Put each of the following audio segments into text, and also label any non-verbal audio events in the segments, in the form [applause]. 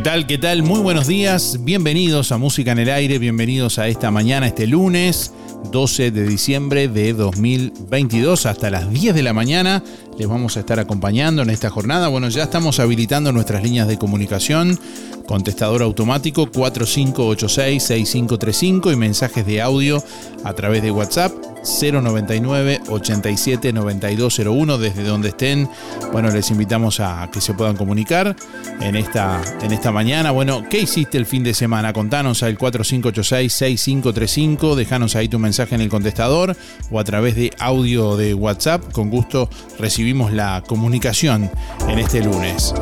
¿Qué tal? ¿Qué tal? Muy buenos días. Bienvenidos a Música en el Aire. Bienvenidos a esta mañana, este lunes 12 de diciembre de 2022 hasta las 10 de la mañana. Les vamos a estar acompañando en esta jornada. Bueno, ya estamos habilitando nuestras líneas de comunicación. Contestador automático 4586-6535 y mensajes de audio a través de WhatsApp 099 87 9201 desde donde estén. Bueno, les invitamos a que se puedan comunicar en esta, en esta mañana. Bueno, ¿qué hiciste el fin de semana? Contanos al 4586-6535, déjanos ahí tu mensaje en el contestador o a través de audio de WhatsApp. Con gusto recibimos la comunicación en este lunes.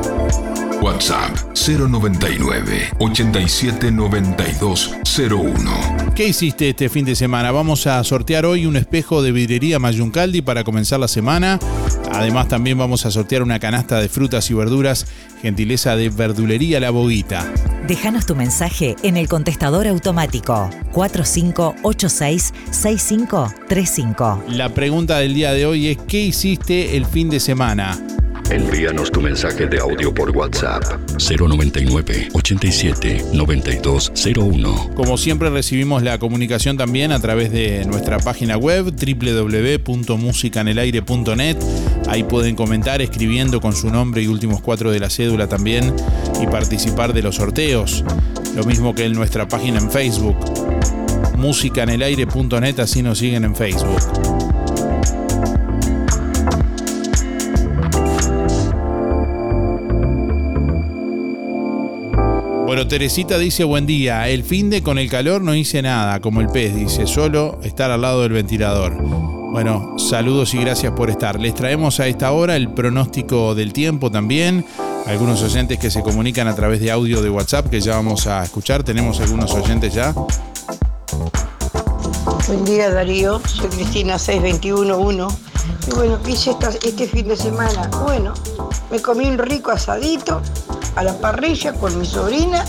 WhatsApp 099 879201. ¿Qué hiciste este fin de semana? Vamos a sortear hoy un espejo de vidrería Mayuncaldi para comenzar la semana. Además también vamos a sortear una canasta de frutas y verduras, gentileza de Verdulería La Boguita. Déjanos tu mensaje en el contestador automático 4586-6535. La pregunta del día de hoy es ¿qué hiciste el fin de semana? Envíanos tu mensaje de audio por WhatsApp 099 87 9201. Como siempre recibimos la comunicación también a través de nuestra página web www.musicanelaire.net. Ahí pueden comentar escribiendo con su nombre y últimos cuatro de la cédula también y participar de los sorteos. Lo mismo que en nuestra página en Facebook. Musicanelaire.net, así nos siguen en Facebook. Bueno, Teresita dice buen día. El fin de con el calor no hice nada, como el pez, dice, solo estar al lado del ventilador. Bueno, saludos y gracias por estar. Les traemos a esta hora el pronóstico del tiempo también. Algunos oyentes que se comunican a través de audio de WhatsApp que ya vamos a escuchar. Tenemos algunos oyentes ya. Buen día Darío, soy Cristina 6211. Y bueno, ¿qué hice este fin de semana? Bueno, me comí un rico asadito a la parrilla con mi sobrina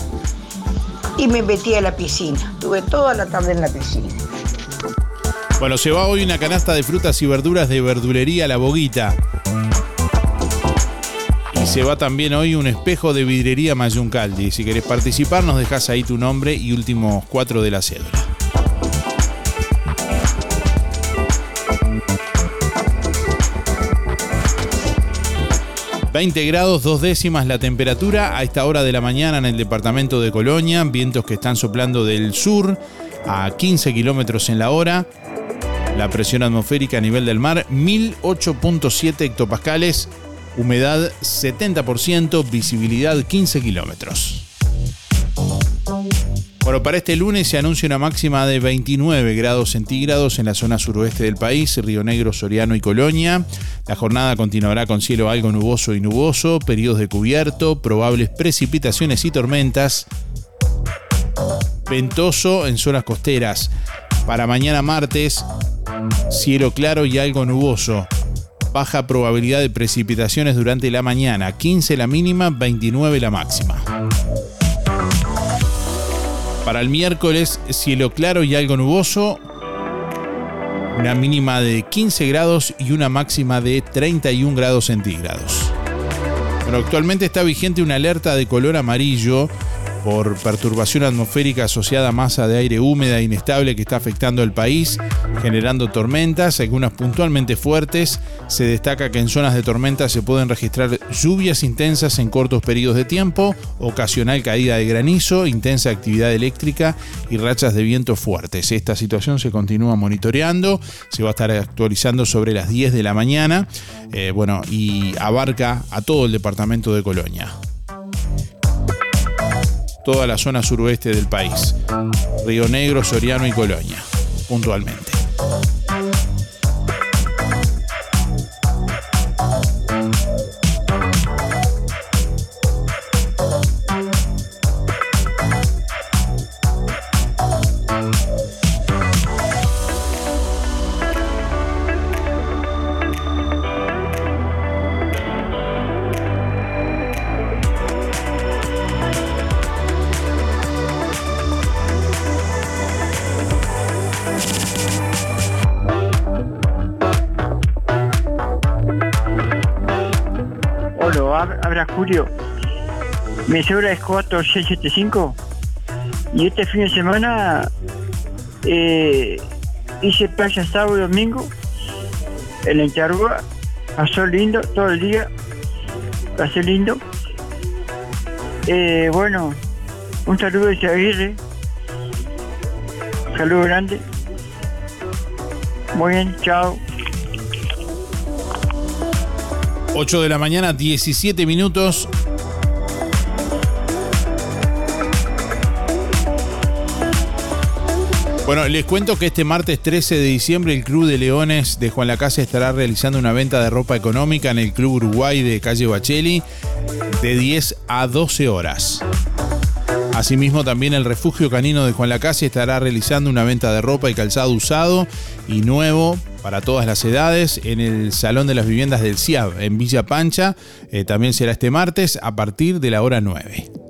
y me metí a la piscina. Tuve toda la tarde en la piscina. Bueno, se va hoy una canasta de frutas y verduras de verdulería La Boguita. Y se va también hoy un espejo de vidrería Mayuncaldi. Si querés participar, nos dejas ahí tu nombre y últimos cuatro de la cédula. 20 grados, dos décimas la temperatura a esta hora de la mañana en el departamento de Colonia, vientos que están soplando del sur a 15 kilómetros en la hora. La presión atmosférica a nivel del mar, 1008.7 hectopascales, humedad 70%, visibilidad 15 kilómetros. Bueno, para este lunes se anuncia una máxima de 29 grados centígrados en la zona suroeste del país, Río Negro, Soriano y Colonia. La jornada continuará con cielo algo nuboso y nuboso, periodos de cubierto, probables precipitaciones y tormentas. Ventoso en zonas costeras. Para mañana martes, cielo claro y algo nuboso. Baja probabilidad de precipitaciones durante la mañana, 15 la mínima, 29 la máxima. Para el miércoles, cielo claro y algo nuboso. Una mínima de 15 grados y una máxima de 31 grados centígrados. Pero actualmente está vigente una alerta de color amarillo por perturbación atmosférica asociada a masa de aire húmeda e inestable que está afectando el país, generando tormentas, algunas puntualmente fuertes. Se destaca que en zonas de tormenta se pueden registrar lluvias intensas en cortos periodos de tiempo, ocasional caída de granizo, intensa actividad eléctrica y rachas de viento fuertes. Esta situación se continúa monitoreando, se va a estar actualizando sobre las 10 de la mañana, eh, bueno, y abarca a todo el departamento de Colonia toda la zona suroeste del país. Río Negro, Soriano y Colonia, puntualmente. Mi cédula es 4675 y este fin de semana eh, hice playa sábado y domingo en la Encharrúa. Pasó lindo todo el día. Pasé lindo. Eh, bueno, un saludo de Aguirre. Saludo grande. Muy bien, chao. 8 de la mañana, 17 minutos. Bueno, les cuento que este martes 13 de diciembre el Club de Leones de Juan Lacase estará realizando una venta de ropa económica en el Club Uruguay de calle Bacheli. de 10 a 12 horas. Asimismo, también el refugio canino de Juan Lacase estará realizando una venta de ropa y calzado usado y nuevo para todas las edades en el Salón de las Viviendas del CIAB en Villa Pancha. Eh, también será este martes a partir de la hora 9.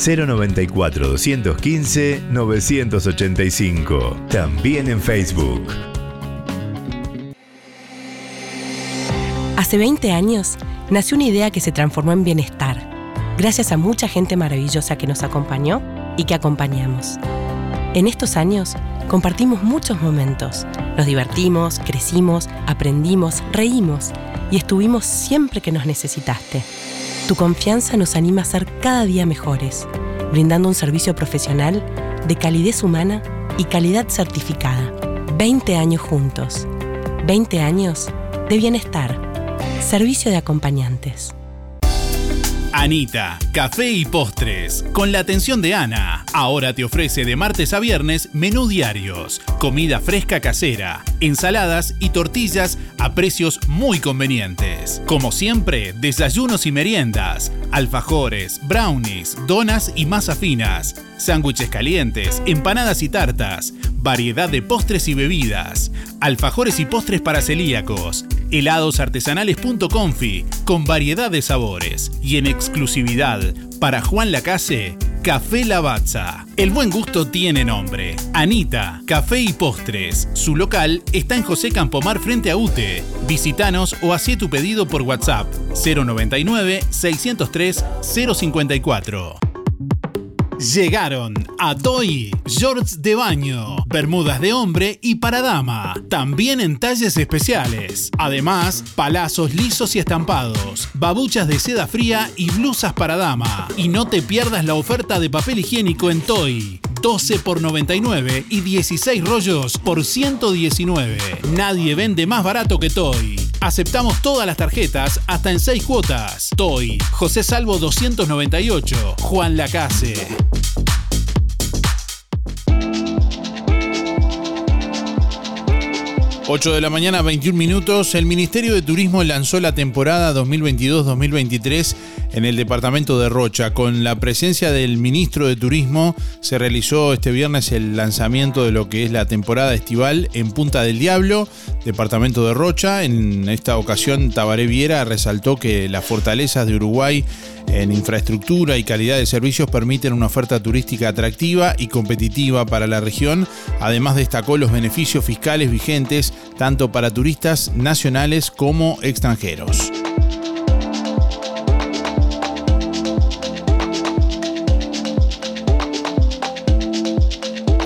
094 215 985. También en Facebook. Hace 20 años nació una idea que se transformó en bienestar, gracias a mucha gente maravillosa que nos acompañó y que acompañamos. En estos años compartimos muchos momentos, nos divertimos, crecimos, aprendimos, reímos y estuvimos siempre que nos necesitaste. Tu confianza nos anima a ser cada día mejores, brindando un servicio profesional de calidez humana y calidad certificada. 20 años juntos. 20 años de bienestar. Servicio de acompañantes. Anita, café y postres, con la atención de Ana. Ahora te ofrece de martes a viernes menú diarios, comida fresca casera, ensaladas y tortillas a precios muy convenientes. Como siempre, desayunos y meriendas, alfajores, brownies, donas y masas finas, sándwiches calientes, empanadas y tartas, variedad de postres y bebidas, alfajores y postres para celíacos, heladosartesanales.confi con variedad de sabores y en exclusividad para Juan Lacase, Café Lavazza. El buen gusto tiene nombre. Anita, Café y Postres. Su local está en José Campomar frente a UTE. Visítanos o hacé tu pedido por WhatsApp 099 603 054. Llegaron a Toy, shorts de baño, bermudas de hombre y para dama, también en talles especiales. Además, palazos lisos y estampados, babuchas de seda fría y blusas para dama. Y no te pierdas la oferta de papel higiénico en Toy. 12 por 99 y 16 rollos por 119. Nadie vende más barato que Toy. Aceptamos todas las tarjetas hasta en 6 cuotas. Toy, José Salvo 298, Juan Lacase. 8 de la mañana, 21 minutos. El Ministerio de Turismo lanzó la temporada 2022-2023 en el departamento de Rocha. Con la presencia del ministro de Turismo se realizó este viernes el lanzamiento de lo que es la temporada estival en Punta del Diablo, departamento de Rocha. En esta ocasión Tabaré Viera resaltó que las fortalezas de Uruguay en infraestructura y calidad de servicios permiten una oferta turística atractiva y competitiva para la región. Además destacó los beneficios fiscales vigentes tanto para turistas nacionales como extranjeros.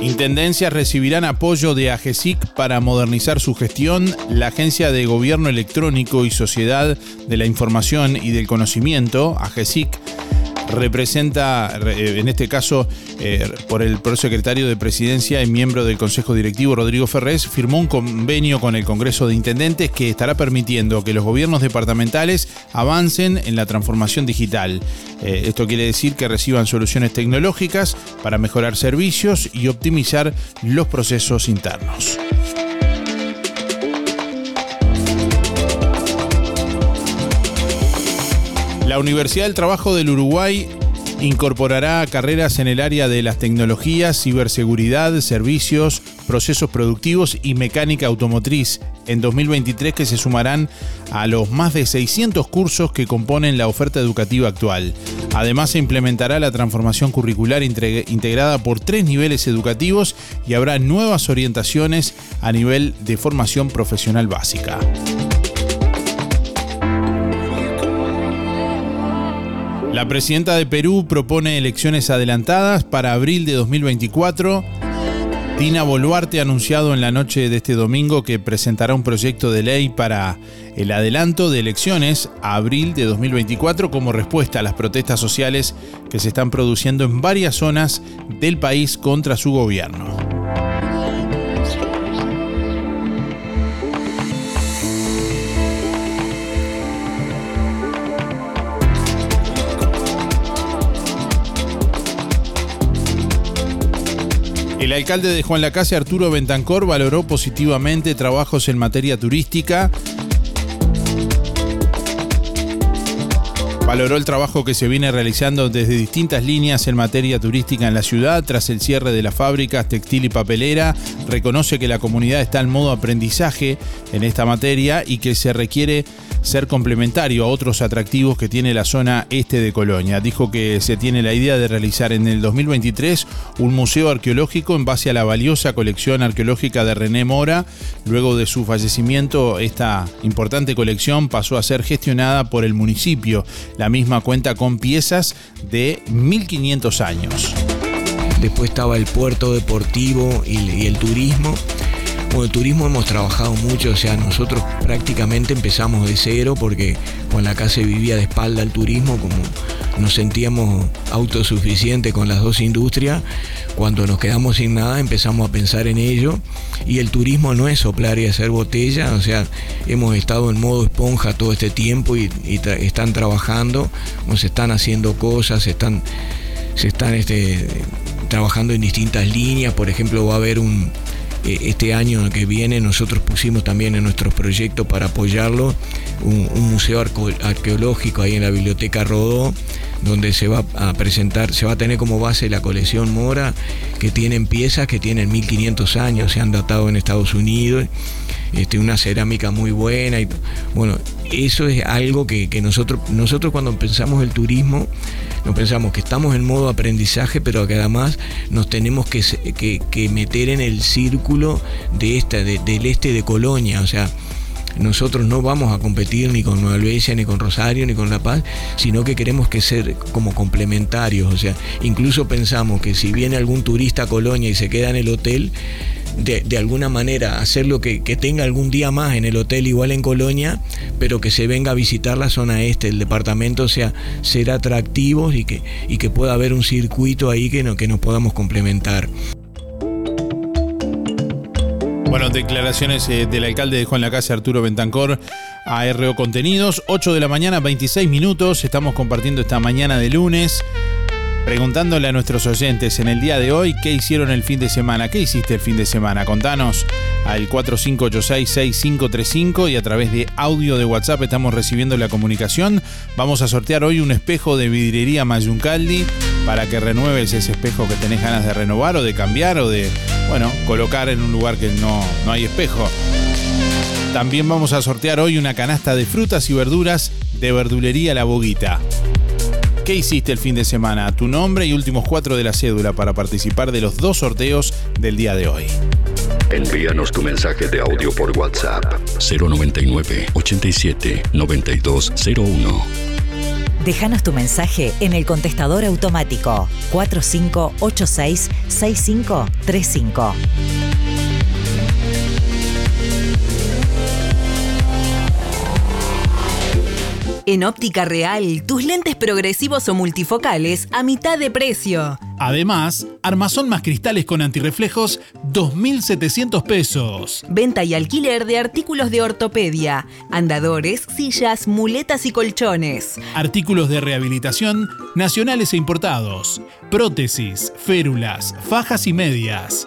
Intendencias recibirán apoyo de AGESIC para modernizar su gestión. La Agencia de Gobierno Electrónico y Sociedad de la Información y del Conocimiento, AGESIC, representa, eh, en este caso, eh, por el prosecretario de Presidencia y miembro del Consejo Directivo, Rodrigo Ferrés, firmó un convenio con el Congreso de Intendentes que estará permitiendo que los gobiernos departamentales avancen en la transformación digital. Eh, esto quiere decir que reciban soluciones tecnológicas para mejorar servicios y optimizar los procesos internos. La Universidad del Trabajo del Uruguay incorporará carreras en el área de las tecnologías, ciberseguridad, servicios, procesos productivos y mecánica automotriz en 2023 que se sumarán a los más de 600 cursos que componen la oferta educativa actual. Además se implementará la transformación curricular integrada por tres niveles educativos y habrá nuevas orientaciones a nivel de formación profesional básica. La presidenta de Perú propone elecciones adelantadas para abril de 2024. Dina Boluarte ha anunciado en la noche de este domingo que presentará un proyecto de ley para el adelanto de elecciones a abril de 2024 como respuesta a las protestas sociales que se están produciendo en varias zonas del país contra su gobierno. Alcalde de Juan Lacase, Arturo Bentancor, valoró positivamente trabajos en materia turística. Valoró el trabajo que se viene realizando desde distintas líneas en materia turística en la ciudad tras el cierre de las fábricas textil y papelera. Reconoce que la comunidad está en modo aprendizaje en esta materia y que se requiere ser complementario a otros atractivos que tiene la zona este de Colonia. Dijo que se tiene la idea de realizar en el 2023 un museo arqueológico en base a la valiosa colección arqueológica de René Mora. Luego de su fallecimiento, esta importante colección pasó a ser gestionada por el municipio. La misma cuenta con piezas de 1500 años. Después estaba el puerto deportivo y, el turismo el turismo hemos trabajado mucho, o sea, nosotros prácticamente empezamos de cero porque con la casa vivía de espalda al turismo, como nos sentíamos autosuficientes con las dos industrias, cuando nos quedamos sin nada empezamos a pensar en ello. Y el turismo no es soplar y hacer botella, o sea, hemos estado en modo esponja todo este tiempo y, están trabajando, nos están haciendo cosas, están, se están este, trabajando en distintas líneas, por ejemplo va a haber un este año que viene nosotros pusimos también en nuestros proyectos para apoyarlo un, museo arqueológico ahí en la biblioteca Rodó donde se va a presentar, se va a tener como base la colección Mora, que tienen piezas que tienen 1500 años, se han datado en Estados Unidos, este, una cerámica muy buena. Y, bueno, eso es algo que, nosotros, nosotros cuando pensamos el turismo, nos pensamos que estamos en modo aprendizaje, pero que además nos tenemos que, meter en el círculo de esta, del este de Colonia, o sea, nosotros no vamos a competir ni con Nueva Albesia, ni con Rosario, ni con La Paz, sino que queremos que ser como complementarios. O sea, incluso pensamos que si viene algún turista a Colonia y se queda en el hotel, de, alguna manera hacerlo que, que tenga algún día más en el hotel igual en Colonia, pero que se venga a visitar la zona este, el departamento, o sea, ser atractivos y que, y que pueda haber un circuito ahí que, no, que nos podamos complementar. Bueno, declaraciones eh, del alcalde de Juan la Casa, Arturo Bentancor, a RO Contenidos. 8 de la mañana, 26 minutos. Estamos compartiendo esta mañana de lunes preguntándole a nuestros oyentes en el día de hoy qué hicieron el fin de semana. ¿Qué hiciste el fin de semana? Contanos al 4586-6535 y a través de audio de WhatsApp estamos recibiendo la comunicación. Vamos a sortear hoy un espejo de vidriería Mayuncaldi para que renueves ese espejo que tenés ganas de renovar o de cambiar o de, bueno, colocar en un lugar que no, no hay espejo. También vamos a sortear hoy una canasta de frutas y verduras de verdulería La Boguita. ¿Qué hiciste el fin de semana? Tu nombre y últimos cuatro de la cédula para participar de los dos sorteos del día de hoy. Envíanos tu mensaje de audio por WhatsApp 099 87 9201. Déjanos tu mensaje en el contestador automático 4586 6535. En óptica real, tus lentes progresivos o multifocales a mitad de precio. Además, armazón más cristales con antirreflejos, 2.700 pesos. Venta y alquiler de artículos de ortopedia, andadores, sillas, muletas y colchones. Artículos de rehabilitación nacionales e importados. Prótesis, férulas, fajas y medias.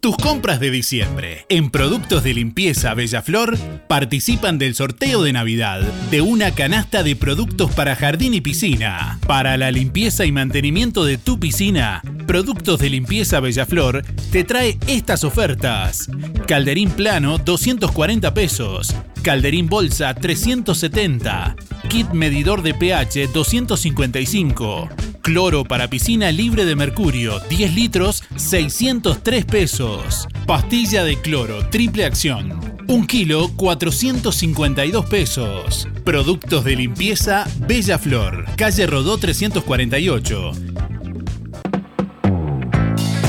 Tus compras de diciembre en productos de limpieza Bellaflor participan del sorteo de Navidad de una canasta de productos para jardín y piscina. Para la limpieza y mantenimiento de tu piscina, Productos de Limpieza Bellaflor te trae estas ofertas. Calderín plano 240 pesos. Calderín bolsa 370. Kit medidor de pH 255. Cloro para piscina libre de mercurio 10 litros 603 pesos. Pastilla de cloro triple acción 1 kilo 452 pesos. Productos de limpieza Bella Flor, calle Rodó 348.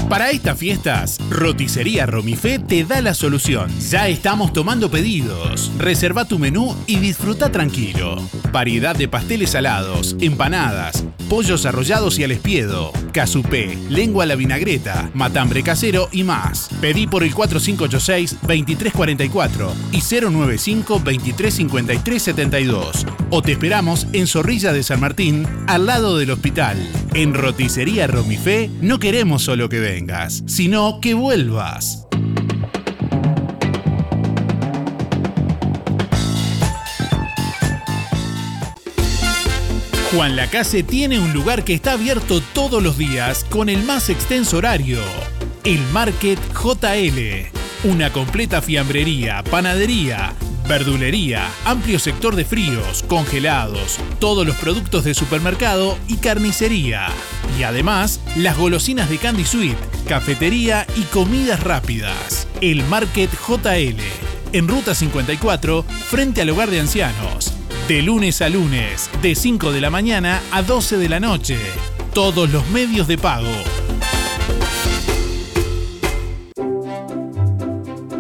Para estas fiestas, Roticería Romifé te da la solución. Ya estamos tomando pedidos. Reserva tu menú y disfruta tranquilo. Variedad de pasteles salados, empanadas, pollos arrollados y al espiedo, casupé, lengua a la vinagreta, matambre casero y más. Pedí por el 4586-2344 y 095-235372. O te esperamos en Zorrilla de San Martín, al lado del hospital. En Roticería Romifé no queremos solo que sino que vuelvas. Juan Lacase tiene un lugar que está abierto todos los días con el más extenso horario. El Market JL. Una completa fiambrería, panadería, verdulería, amplio sector de fríos, congelados, todos los productos de supermercado y carnicería. Y además, las golosinas de Candy Sweet, cafetería y comidas rápidas. El Market JL. En Ruta 54, frente al hogar de ancianos. De lunes a lunes, de 5 de la mañana a 12 de la noche. Todos los medios de pago.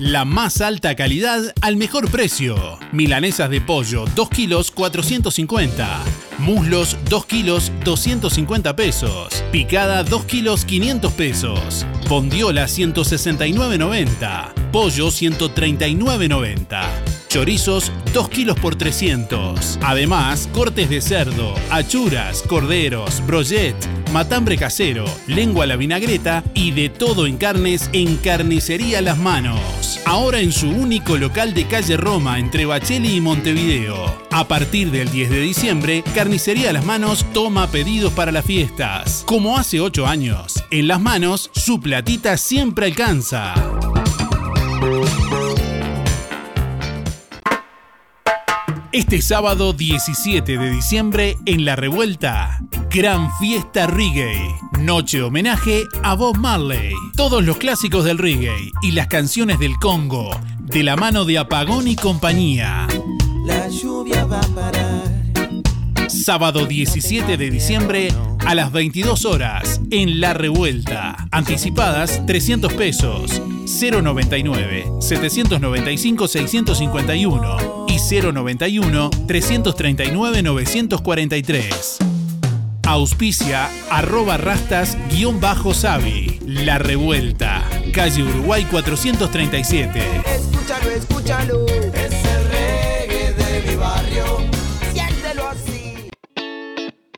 la más alta calidad al mejor precio. Milanesas de pollo 2 kilos 450. Muslos 2 kilos 250 pesos. Picada 2 kilos 500 pesos. Bondiola 169.90. Pollo 139.90. Chorizos 2 kilos por 300. Además, cortes de cerdo, achuras, corderos, brochet, matambre casero, lengua a la vinagreta y de todo en carnes en Carnicería Las Manos. Ahora en su único local de calle Roma entre Bacheli y Montevideo. A partir del 10 de diciembre, Carnicería Las Manos toma pedidos para las fiestas. Como hace 8 años, en Las Manos su platita siempre alcanza. Este sábado 17 de diciembre en La Revuelta, Gran Fiesta Reggae. Noche homenaje a Bob Marley. Todos los clásicos del reggae y las canciones del Congo, de la mano de Apagón y compañía. La lluvia va a. Sábado 17 de diciembre a las 22 horas en La Revuelta. Anticipadas 300 pesos. 099 795 651 y 091 339 943. Auspicia arroba rastas guion bajo Sabi. La Revuelta. Calle Uruguay 437. Escúchalo, escúchalo.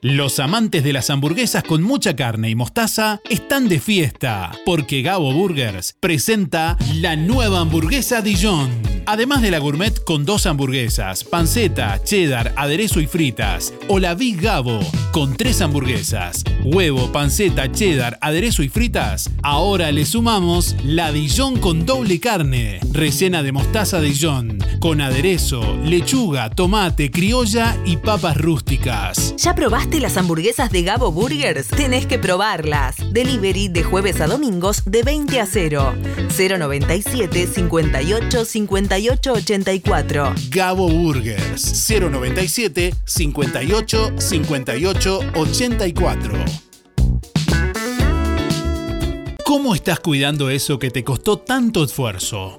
Los amantes de las hamburguesas con mucha carne y mostaza están de fiesta, porque Gabo Burgers presenta la nueva hamburguesa Dijon. Además de la gourmet con dos hamburguesas, panceta, cheddar, aderezo y fritas, o la Big Gabo con tres hamburguesas, huevo, panceta, cheddar, aderezo y fritas, ahora le sumamos la Dijon con doble carne, rellena de mostaza Dijon, con aderezo, lechuga, tomate, criolla y papas rústicas. ¿Ya probaste las hamburguesas de Gabo Burgers? Tenés que probarlas. Delivery de jueves a domingos de 20 a 0. 097 58 58 84. Gabo Burgers 097 58 58 84. ¿Cómo estás cuidando eso que te costó tanto esfuerzo?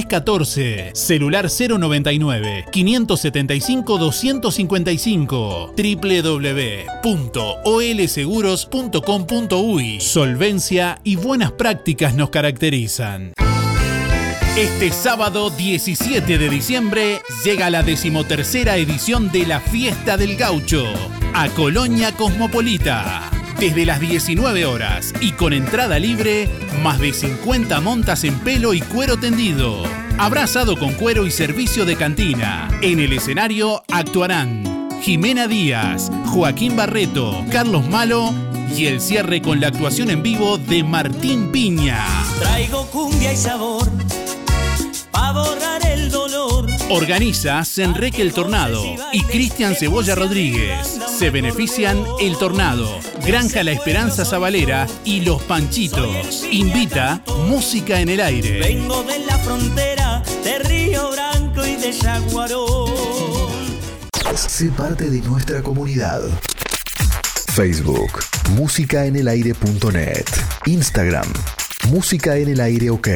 14, celular 099 575 255, www.olseguros.com.uy. Solvencia y buenas prácticas nos caracterizan. Este sábado 17 de diciembre llega la decimotercera edición de la Fiesta del Gaucho a Colonia Cosmopolita. Desde las 19 horas y con entrada libre, más de 50 montas en pelo y cuero tendido. Abrazado con cuero y servicio de cantina. En el escenario actuarán Jimena Díaz, Joaquín Barreto, Carlos Malo y el cierre con la actuación en vivo de Martín Piña. Traigo cumbia y sabor. Pa'. Organiza Senreque el Tornado y Cristian Cebolla Rodríguez. Se benefician El Tornado, Granja La Esperanza Zabalera y Los Panchitos. Invita Música en el Aire. Vengo de la frontera de Río Branco y de Yaguarón. Sé parte de nuestra comunidad. Facebook, músicaenelaire.net. Instagram, Música en el Aire OK.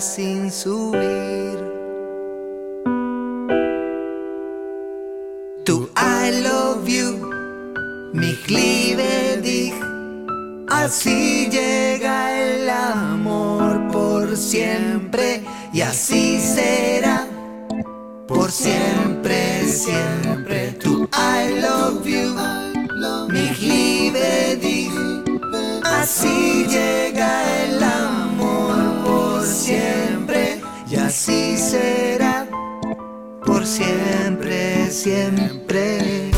Sin subir. Tu I love you, mi Glivedig, así llega el amor por siempre y así será por siempre, siempre. Tu I love you, mi Glivedig, así llega el será por siempre, siempre.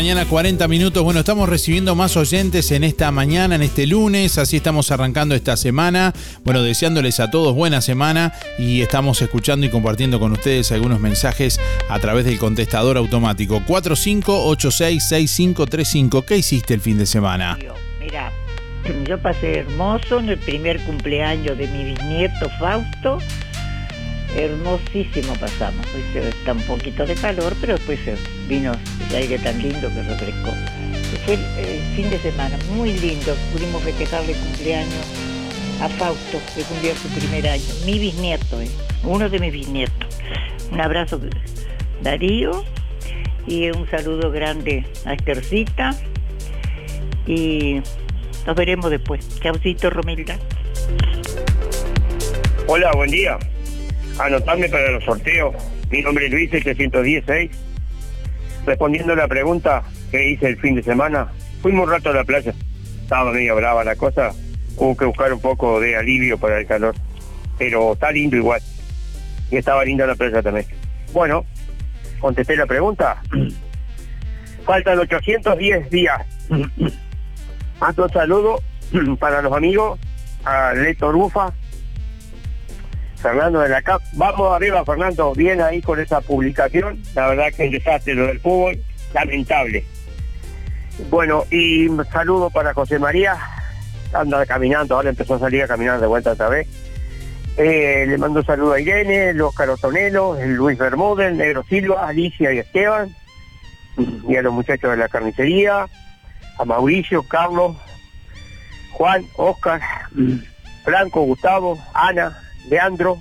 Mañana, 40 minutos. Bueno, estamos recibiendo más oyentes en esta mañana, en este lunes. Así estamos arrancando esta semana. Bueno, deseándoles a todos buena semana y estamos escuchando y compartiendo con ustedes algunos mensajes a través del contestador automático 45866535. ¿Qué hiciste el fin de semana? Mira, [clears throat] yo pasé hermoso en el primer cumpleaños de mi bisnieto Fausto. Hermosísimo pasamos. Está un poquito de calor, pero después vino el aire tan lindo que refrescó. Fue el, el fin de semana muy lindo. Pudimos festejarle cumpleaños a Fausto, que cumplió su primer año. Mi bisnieto, eh, uno de mis bisnietos. Un abrazo, Darío, y un saludo grande a Estercita. Y nos veremos después. Chaucito, Romilda. Hola, buen día. Anotarme para los sorteos. Mi nombre es Luis 716. Respondiendo a la pregunta que hice el fin de semana, fuimos un rato a la playa. Estaba medio brava la cosa. Hubo que buscar un poco de alivio para el calor. Pero está lindo igual. Y estaba linda la playa también. Bueno, contesté la pregunta. [clears throat] Faltan 810 días. [clears throat] Mando un saludo [clears throat] para los amigos, a Leto Rufa, Fernando de la CAP. Vamos arriba, Fernando, bien ahí con esa publicación. La verdad que el desastre lo del fútbol, lamentable. Bueno, y un saludo para José María, anda caminando, ahora empezó a salir a caminar de vuelta otra vez. Eh, le mando un saludo a Irene, Otonelo, el Luis Bermúdez, Negro Silva, Alicia y Esteban, y a los muchachos de la carnicería, a Mauricio, Carlos, Juan, Oscar, Franco, Gustavo, Ana, Leandro.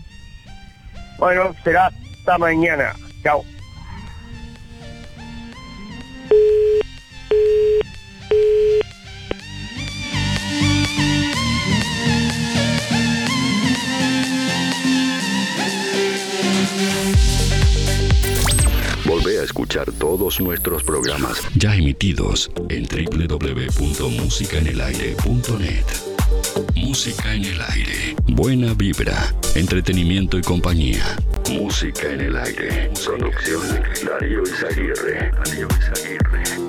Bueno, será hasta mañana. Chao. Volvé a escuchar todos nuestros programas ya emitidos en www.musicaenelaire.net. Música en el aire. Buena vibra, entretenimiento y compañía. Música en el aire. Producción Darío Izaguirre. Darío Izaguirre.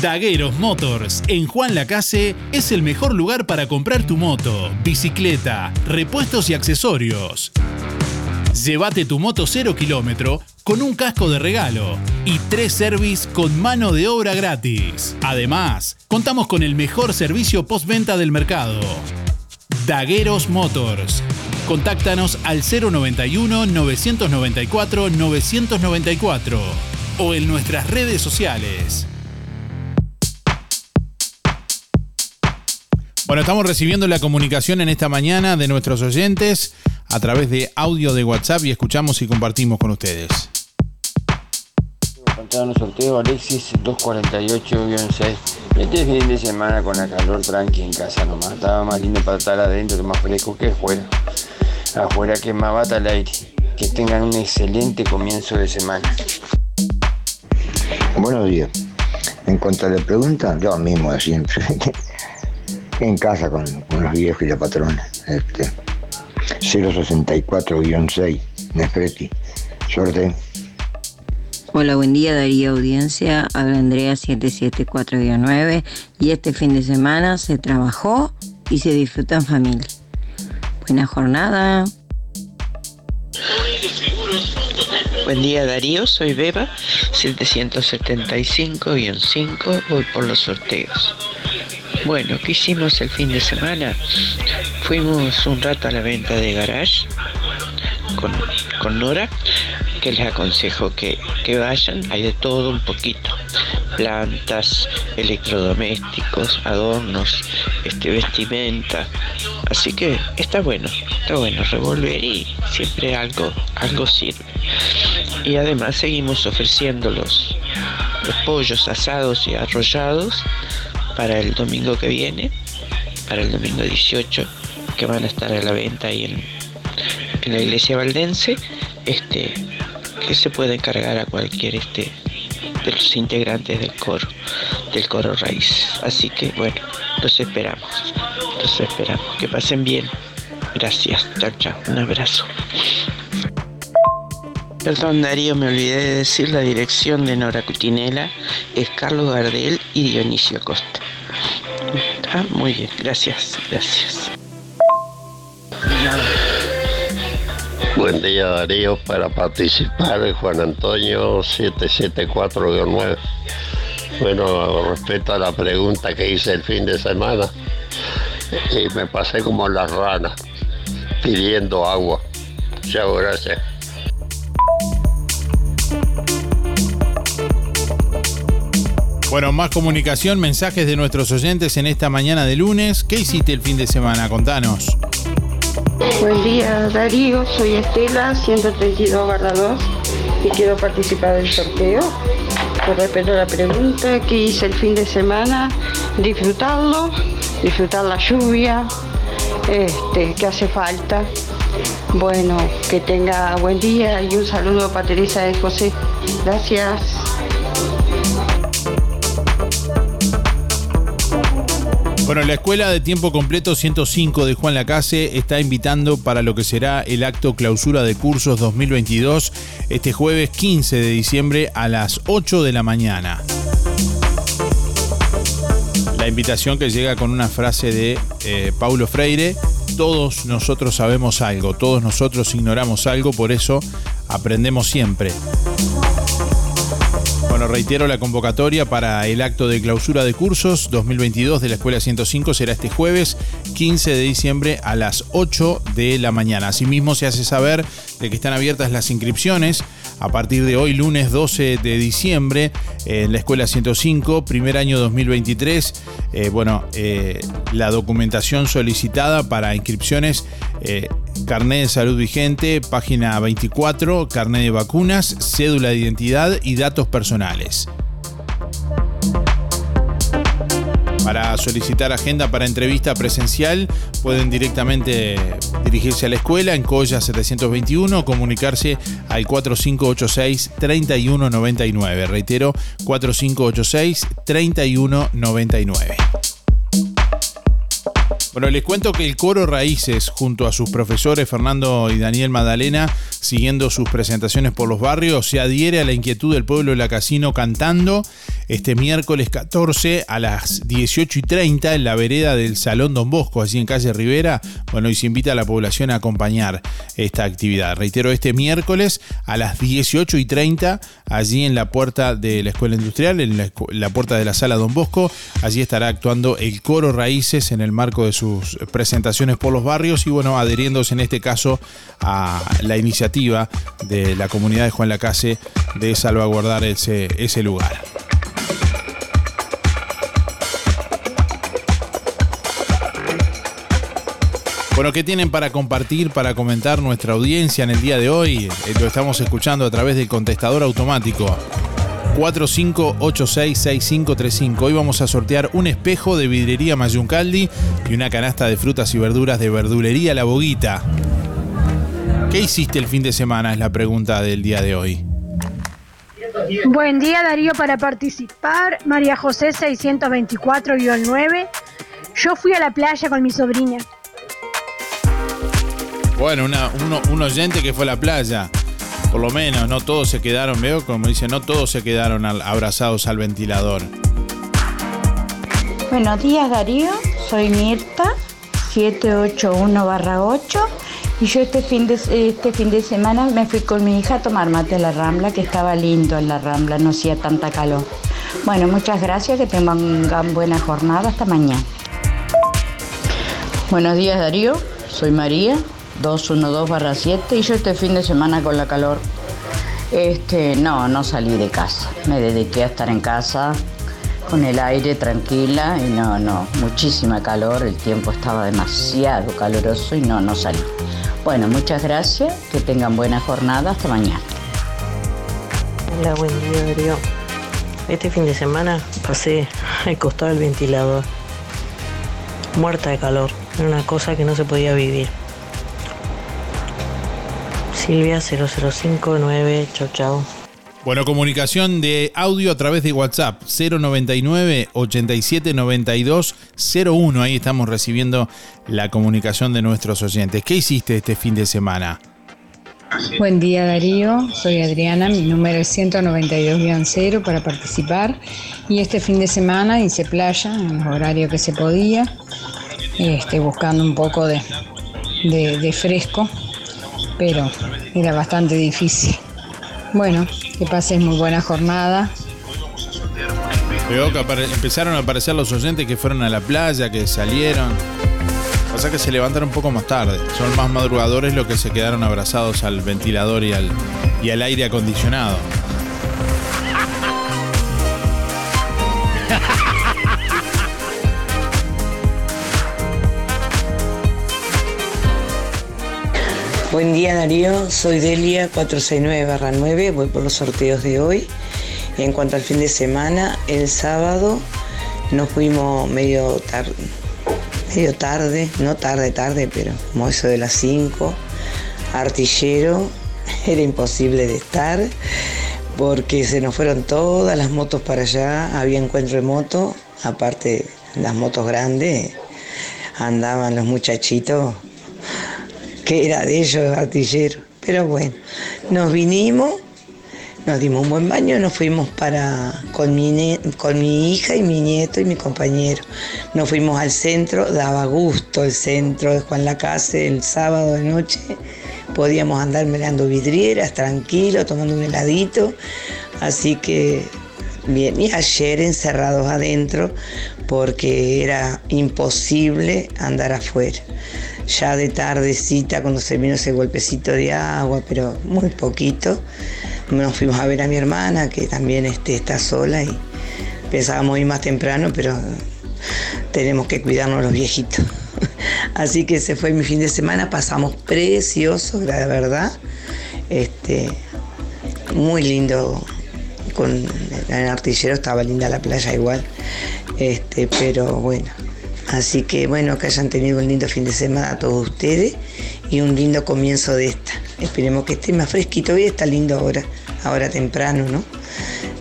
Dagueros Motors en Juan Lacase es el mejor lugar para comprar tu moto, bicicleta, repuestos y accesorios. Llévate tu moto 0 kilómetro con un casco de regalo y tres service con mano de obra gratis. Además, contamos con el mejor servicio postventa del mercado. Dagueros Motors. Contáctanos al 091 994 994 o en nuestras redes sociales. Bueno, estamos recibiendo la comunicación en esta mañana de nuestros oyentes a través de audio de WhatsApp y escuchamos y compartimos con ustedes. Contaron los sorteos Alexis 248-6. Este fin de semana con la calor tranqui en casa nomás. Estaba más lindo para estar adentro, más fresco que afuera. Afuera que más bata el aire. Que tengan un excelente comienzo de semana. Buenos días. En cuanto a la pregunta, yo mismo de siempre. [laughs] en casa con, con los viejos y la patrona. Este, 064-6, Nefreti. Suerte. Hola, buen día Darío Audiencia, habla Andrea 774-9 y este fin de semana se trabajó y se disfruta en familia. Buena jornada. Buen día Darío, soy Beba, 775-5, voy por los sorteos. Bueno, ¿qué hicimos el fin de semana? Fuimos un rato a la venta de garage con, con Nora, que les aconsejo que, que vayan, hay de todo un poquito. Plantas, electrodomésticos, adornos, este, vestimenta. Así que está bueno, está bueno revolver y siempre algo, algo sirve. Y además seguimos ofreciendo los, los pollos asados y arrollados para el domingo que viene, para el domingo 18, que van a estar a la venta ahí en, en la iglesia valdense, este, que se puede encargar a cualquier este de los integrantes del coro, del coro raíz. Así que bueno, los esperamos, los esperamos. Que pasen bien. Gracias, chao, chao, un abrazo. Perdón Darío, me olvidé de decir la dirección de Nora Cutinela, es Carlos Gardel y Dionisio Costa. Ah, muy bien, gracias, gracias. Buen día Darío, para participar Juan Antonio 774-9. Bueno, respecto a la pregunta que hice el fin de semana, y me pasé como las ranas, pidiendo agua. Chao, gracias. Bueno, más comunicación, mensajes de nuestros oyentes en esta mañana de lunes. ¿Qué hiciste el fin de semana? Contanos. Buen día Darío, soy Estela, 132 barra 2 y quiero participar del sorteo. Con respecto a la pregunta que hice el fin de semana, disfrutarlo, disfrutar la lluvia, este, que hace falta. Bueno, que tenga buen día y un saludo para Teresa de José. Gracias. Bueno, la Escuela de Tiempo Completo 105 de Juan Lacase está invitando para lo que será el acto clausura de cursos 2022 este jueves 15 de diciembre a las 8 de la mañana. La invitación que llega con una frase de eh, Paulo Freire, todos nosotros sabemos algo, todos nosotros ignoramos algo, por eso aprendemos siempre. Bueno, reitero la convocatoria para el acto de clausura de cursos 2022 de la Escuela 105 será este jueves 15 de diciembre a las 8 de la mañana. Asimismo se hace saber de que están abiertas las inscripciones a partir de hoy lunes 12 de diciembre en la Escuela 105, primer año 2023. Eh, bueno, eh, la documentación solicitada para inscripciones, eh, carnet de salud vigente, página 24, carnet de vacunas, cédula de identidad y datos personales. Para solicitar agenda para entrevista presencial pueden directamente dirigirse a la escuela en Coya 721 o comunicarse al 4586-3199. Reitero, 4586-3199. Bueno, les cuento que el coro Raíces, junto a sus profesores Fernando y Daniel Madalena, siguiendo sus presentaciones por los barrios, se adhiere a la inquietud del pueblo de la Casino cantando este miércoles 14 a las 18 y 30 en la vereda del Salón Don Bosco, allí en calle Rivera. Bueno, y se invita a la población a acompañar esta actividad. Reitero, este miércoles a las 18 y 30, allí en la puerta de la Escuela Industrial, en la, puerta de la Sala Don Bosco, allí estará actuando el coro Raíces en el marco de sus presentaciones por los barrios y bueno, adheriéndose en este caso a la iniciativa de la comunidad de Juan Lacase de salvaguardar ese, ese lugar. Bueno, ¿qué tienen para compartir, para comentar nuestra audiencia en el día de hoy? Eh, Lo estamos escuchando a través del contestador automático. 45866535. Hoy vamos a sortear un espejo de vidrería Mayuncaldi y una canasta de frutas y verduras de verdulería La Boguita. ¿Qué hiciste el fin de semana? Es la pregunta del día de hoy. Buen día Darío para participar. María José 624-9. Yo fui a la playa con mi sobrina. Bueno, una- uno- un oyente que fue a la playa. Por lo menos, no todos se quedaron, veo, como dice, no todos se quedaron al- abrazados al ventilador. Buenos días Darío, soy Mirta, 781-8 y yo este fin, de, este fin de semana me fui con mi hija a tomar mate a la Rambla, que estaba lindo en la Rambla, no hacía tanta calor. Bueno, muchas gracias, que tengan buena jornada, hasta mañana. Buenos días Darío, soy María, 212-7 y yo este fin de semana con la calor, este, no, no salí de casa, me dediqué a estar en casa con el aire tranquila y no, no, muchísima calor, el tiempo estaba demasiado caluroso y no, no salí. Bueno, muchas gracias, que tengan buena jornada, hasta mañana. Hola, buen día Darío. Este fin de semana pasé al costado del ventilador. Muerta de calor. Era una cosa que no se podía vivir. Silvia 0059, chau chau. Bueno, comunicación de audio a través de WhatsApp 099 87 92 01. Ahí estamos recibiendo la comunicación de nuestros oyentes. ¿Qué hiciste este fin de semana? Buen día Darío, soy Adriana, mi número es 192-0 para participar y este fin de semana hice playa en el horario que se podía, este, buscando un poco de, de- de fresco, pero era bastante difícil. Bueno, que pases muy buena jornada. Veo que empezaron a aparecer los oyentes que fueron a la playa, que salieron. Pasa que se levantaron un poco más tarde. Son más madrugadores los que se quedaron abrazados al ventilador y al, y al aire acondicionado. Buen día Darío, soy Delia 469-9, voy por los sorteos de hoy. En cuanto al fin de semana, el sábado nos fuimos medio, tar- medio tarde, no tarde, tarde, pero como eso de las 5, artillero, [laughs] era imposible de estar porque se nos fueron todas las motos para allá, había encuentro de moto, aparte las motos grandes, andaban los muchachitos que era de ellos, artillero. Pero bueno, nos vinimos, nos dimos un buen baño, nos fuimos para con mi, con mi hija y mi nieto y mi compañero. Nos fuimos al centro, daba gusto el centro de Juan Lacase el sábado de noche. Podíamos andar mirando vidrieras, tranquilo, tomando un heladito. Así que bien, y ayer encerrados adentro porque era imposible andar afuera ya de tardecita cuando se vino ese golpecito de agua, pero muy poquito. Nos fuimos a ver a mi hermana, que también este, está sola y pensábamos ir más temprano, pero tenemos que cuidarnos los viejitos. [laughs] Así que ese fue mi fin de semana, pasamos precioso, la verdad. Este, muy lindo con el artillero, estaba linda la playa igual. Este, pero bueno, Así que bueno, que hayan tenido un lindo fin de semana a todos ustedes y un lindo comienzo de esta. Esperemos que esté más fresquito. Hoy está lindo ahora, ahora temprano, ¿no?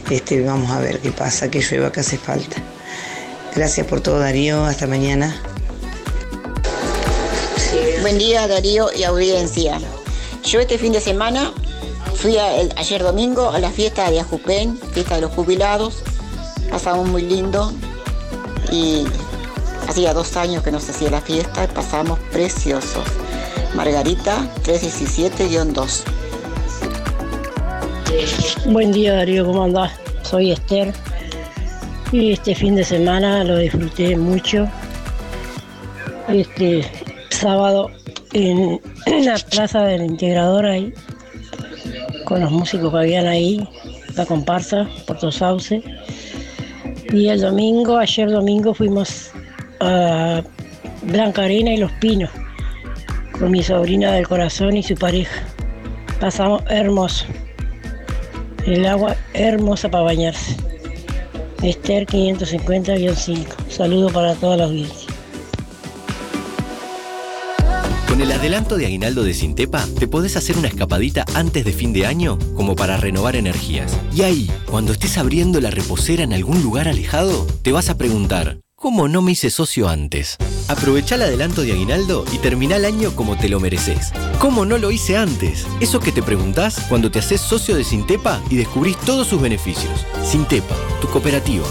Este, vamos a ver qué pasa, que llueva, que hace falta. Gracias por todo, Darío. Hasta mañana. Buen día Darío y audiencia. Yo este fin de semana fui el- ayer domingo a la fiesta de Ajupen, fiesta de los jubilados. Pasamos muy lindo y hacía dos años que no se hacía la fiesta y pasamos preciosos. Margarita 317-2. Buen día Darío, ¿cómo andás? Soy Esther y este fin de semana lo disfruté mucho. Este sábado en, [clears throat] la plaza del integrador ahí, con los músicos que habían ahí, la comparsa, Puerto Sauce. Y el domingo, ayer domingo fuimos a Blanca Arena y Los Pinos con mi sobrina del corazón y su pareja. Pasamos hermoso. El agua hermosa para bañarse. Esther 550-5. Saludo para toda la audiencia. Con el adelanto de aguinaldo de Sintepa, te podés hacer una escapadita antes de fin de año como para renovar energías. Y ahí, cuando estés abriendo la reposera en algún lugar alejado, te vas a preguntar, ¿cómo no me hice socio antes? Aprovechá el adelanto de aguinaldo y terminá el año como te lo mereces. ¿Cómo no lo hice antes? Eso que te preguntás cuando te haces socio de Sintepa y descubrís todos sus beneficios. Sintepa, tu cooperativa.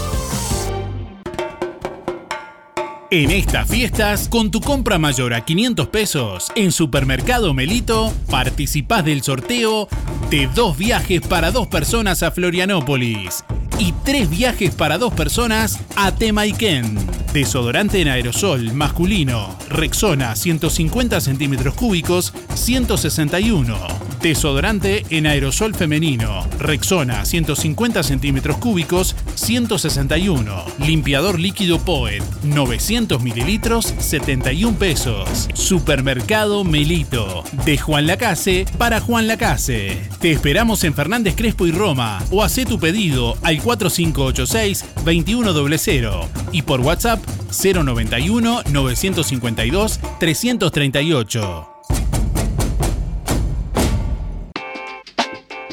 En estas fiestas, con tu compra mayor a 500 pesos en Supermercado Melito, participás del sorteo de dos viajes para dos personas a Florianópolis y tres viajes para dos personas a Temaiken. Desodorante en aerosol masculino, Rexona 150 centímetros cúbicos, 161. Desodorante en aerosol femenino, Rexona 150 centímetros cúbicos, 161. Limpiador líquido Poet, 900 mililitros, 71 pesos. Supermercado Melito, de Juan Lacase para Juan Lacase. Te esperamos en Fernández Crespo y Roma o haz tu pedido al 4586-2100 y por WhatsApp 091 952 338.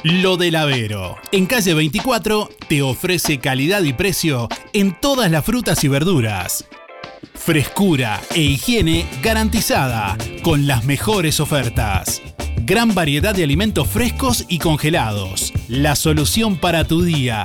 Lo del Avero. En calle 24 te ofrece calidad y precio en todas las frutas y verduras. Frescura e higiene garantizada con las mejores ofertas. Gran variedad de alimentos frescos y congelados. La solución para tu día.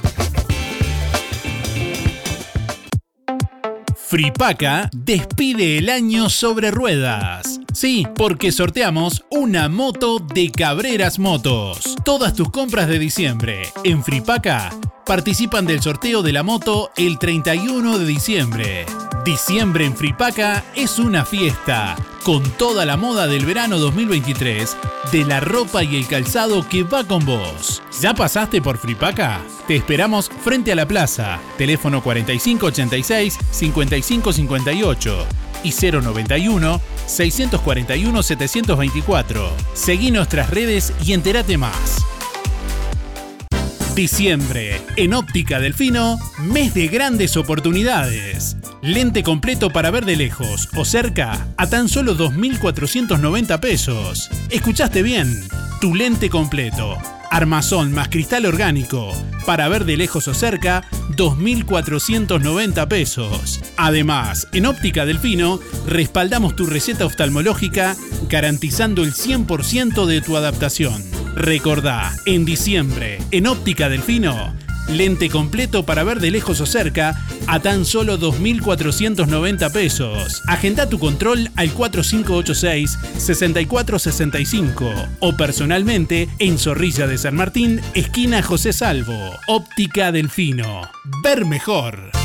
Fripaca despide el año sobre ruedas. Sí, porque sorteamos una moto de Cabreras Motos. Todas tus compras de diciembre en Fripaca participan del sorteo de la moto el 31 de diciembre. Diciembre en Fripaca es una fiesta, con toda la moda del verano 2023, de la ropa y el calzado que va con vos. ¿Ya pasaste por Fripaca? Te esperamos frente a la plaza, teléfono 4586-5558 y 091-641-724. Seguí nuestras redes y entérate más. Diciembre, en Óptica Delfino, mes de grandes oportunidades. Lente completo para ver de lejos o cerca a tan solo 2.490 pesos. ¿Escuchaste bien? Tu lente completo. Armazón más cristal orgánico. Para ver de lejos o cerca, 2.490 pesos. Además, en Óptica Delfino, respaldamos tu receta oftalmológica garantizando el 100% de tu adaptación. Recordá, en diciembre, en Óptica Delfino, lente completo para ver de lejos o cerca a tan solo 2.490 pesos. Agenda tu control al 4586-6465 o personalmente en Zorrilla de San Martín, esquina José Salvo. Óptica Delfino. Ver mejor.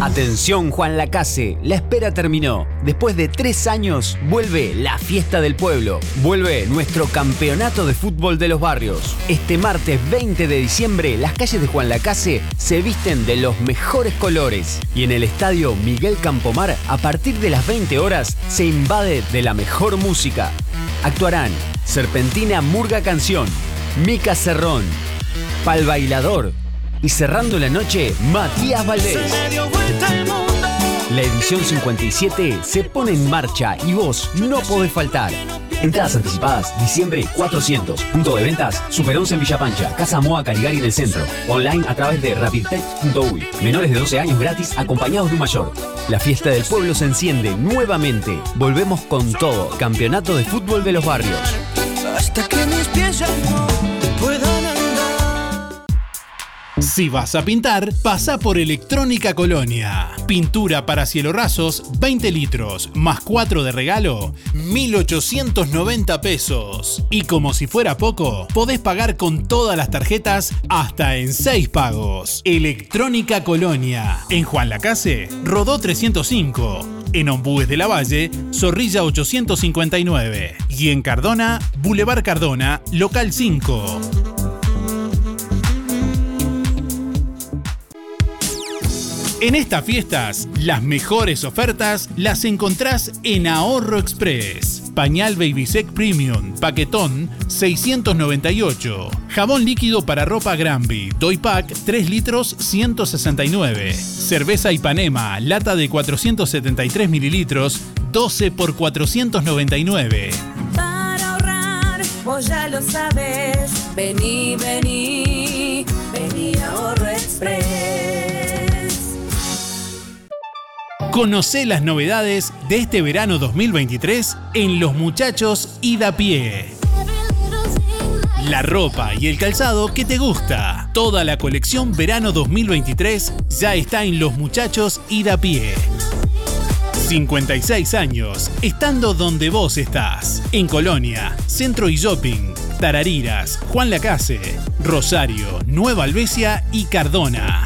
Atención Juan Lacase, la espera terminó. Después de tres años, vuelve la fiesta del pueblo. Vuelve nuestro campeonato de fútbol de los barrios. Este martes 20 de diciembre, las calles de Juan Lacase se visten de los mejores colores. Y en el estadio Miguel Campomar, a partir de las 20 horas, se invade de la mejor música. Actuarán Serpentina Murga Canción, Mica Cerrón, Pal Bailador y cerrando la noche, Matías Valdés. La edición 57 se pone en marcha y vos no podés faltar. Entradas anticipadas, diciembre 400. Punto de ventas, Super 11 en Villapancha, Casa Moa Caligari en el centro. Online a través de rapidtech.uy. Menores de 12 años gratis acompañados de un mayor. La fiesta del pueblo se enciende nuevamente. Volvemos con todo. Campeonato de fútbol de los barrios. Hasta que mis pies ya no andar. Si vas a pintar, pasa por Electrónica Colonia. Pintura para cielo rasos, 20 litros, más 4 de regalo, 1.890 pesos. Y como si fuera poco, podés pagar con todas las tarjetas hasta en 6 pagos. Electrónica Colonia. En Juan Lacase, Rodó 305. En Ombúes de la Valle, Zorrilla 859. Y en Cardona, Boulevard Cardona, local 5. En estas fiestas, las mejores ofertas las encontrás en Ahorro Express. Pañal Babysec Premium, paquetón 698. Jabón líquido para ropa Granby, Doy Pack 3 litros 169. Cerveza Ipanema, lata de 473 mililitros, 12 por 499. Para ahorrar, vos ya lo sabes. Vení, vení, vení Ahorro Express. Conocé las novedades de este verano 2023 en Los Muchachos Ida Pie. La ropa y el calzado que te gusta. Toda la colección verano 2023 ya está en Los Muchachos Ida Pie. 56 años, estando donde vos estás. En Colonia, Centro y Shopping, Tarariras, Juan Lacase, Rosario, Nueva Albesia y Cardona.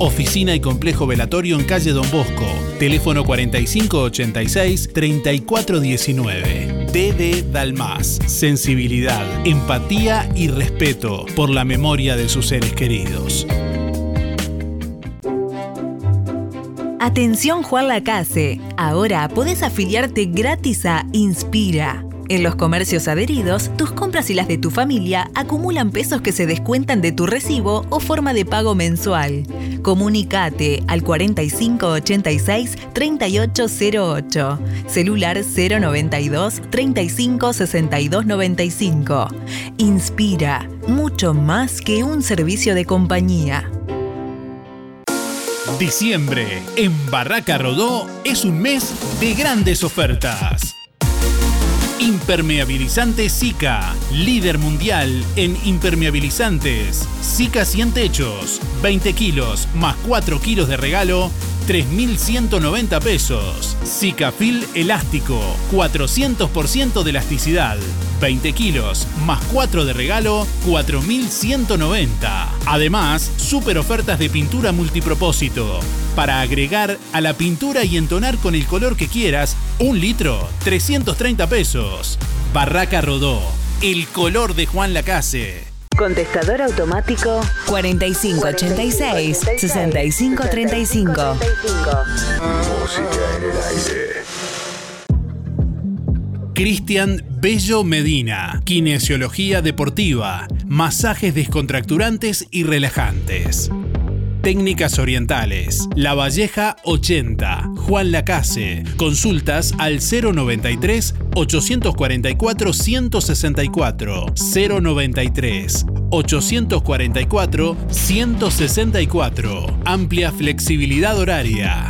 Oficina y complejo velatorio en calle Don Bosco. Teléfono 4586-3419. DD Dalmas. Sensibilidad, empatía y respeto por la memoria de sus seres queridos. Atención Juan Lacase, ahora podés afiliarte gratis a Inspira. En los comercios adheridos, tus compras y las de tu familia acumulan pesos que se descuentan de tu recibo o forma de pago mensual. Comunicate al 4586-3808, celular 092 35 62 95. Inspira, mucho más que un servicio de compañía. Diciembre en Barraca Rodó es un mes de grandes ofertas. Impermeabilizante Zika, líder mundial en impermeabilizantes. Zika 100 techos, 20 kilos más 4 kilos de regalo, 3.190 pesos. Zicafil elástico, 400% de elasticidad, 20 kilos más 4 de regalo, 4.190. Además, super ofertas de pintura multipropósito. Para agregar a la pintura y entonar con el color que quieras, un litro, 330 pesos. Barraca Rodó, el color de Juan Lacase. Contestador automático 4586-6535. Música en el aire. Cristian Bello Medina, kinesiología deportiva, masajes descontracturantes y relajantes. Técnicas Orientales, La Valleja 80, Juan Lacase. Consultas al 093 844 164 093 844 164. Amplia flexibilidad horaria.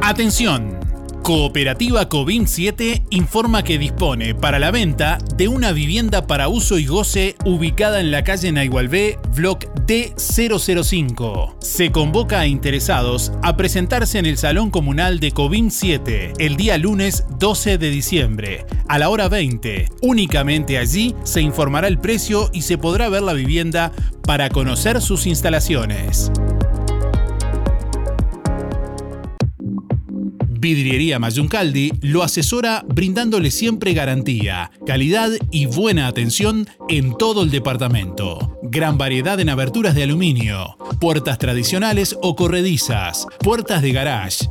Atención. Cooperativa Covin 7 informa que dispone para la venta de una vivienda para uso y goce ubicada en la calle Naigualbé, Block D005. Se convoca a interesados a presentarse en el Salón Comunal de Covin 7 el día lunes 12 de diciembre a la hora 20. Únicamente allí se informará el precio y se podrá ver la vivienda para conocer sus instalaciones. Vidriería Mayuncaldi lo asesora brindándole siempre garantía, calidad y buena atención en todo el departamento. Gran variedad en aberturas de aluminio, puertas tradicionales o corredizas, puertas de garage,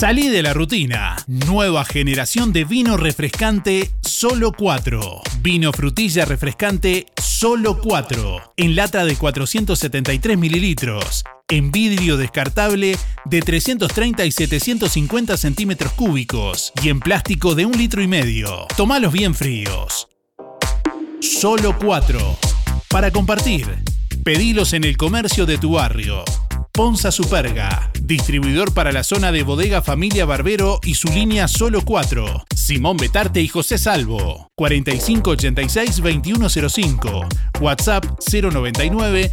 Salí de la rutina. Nueva generación de vino refrescante Solo 4. Vino frutilla refrescante Solo 4. En lata de 473 mililitros. En vidrio descartable de 330 y 750 centímetros cúbicos. Y en plástico de un litro y medio. Tomalos bien fríos. Solo 4. Para compartir. Pedilos en el comercio de tu barrio. Ponza Superga, distribuidor para la zona de bodega Familia Barbero y su línea Solo 4. Simón Betarte y José Salvo. 4586-2105. WhatsApp 099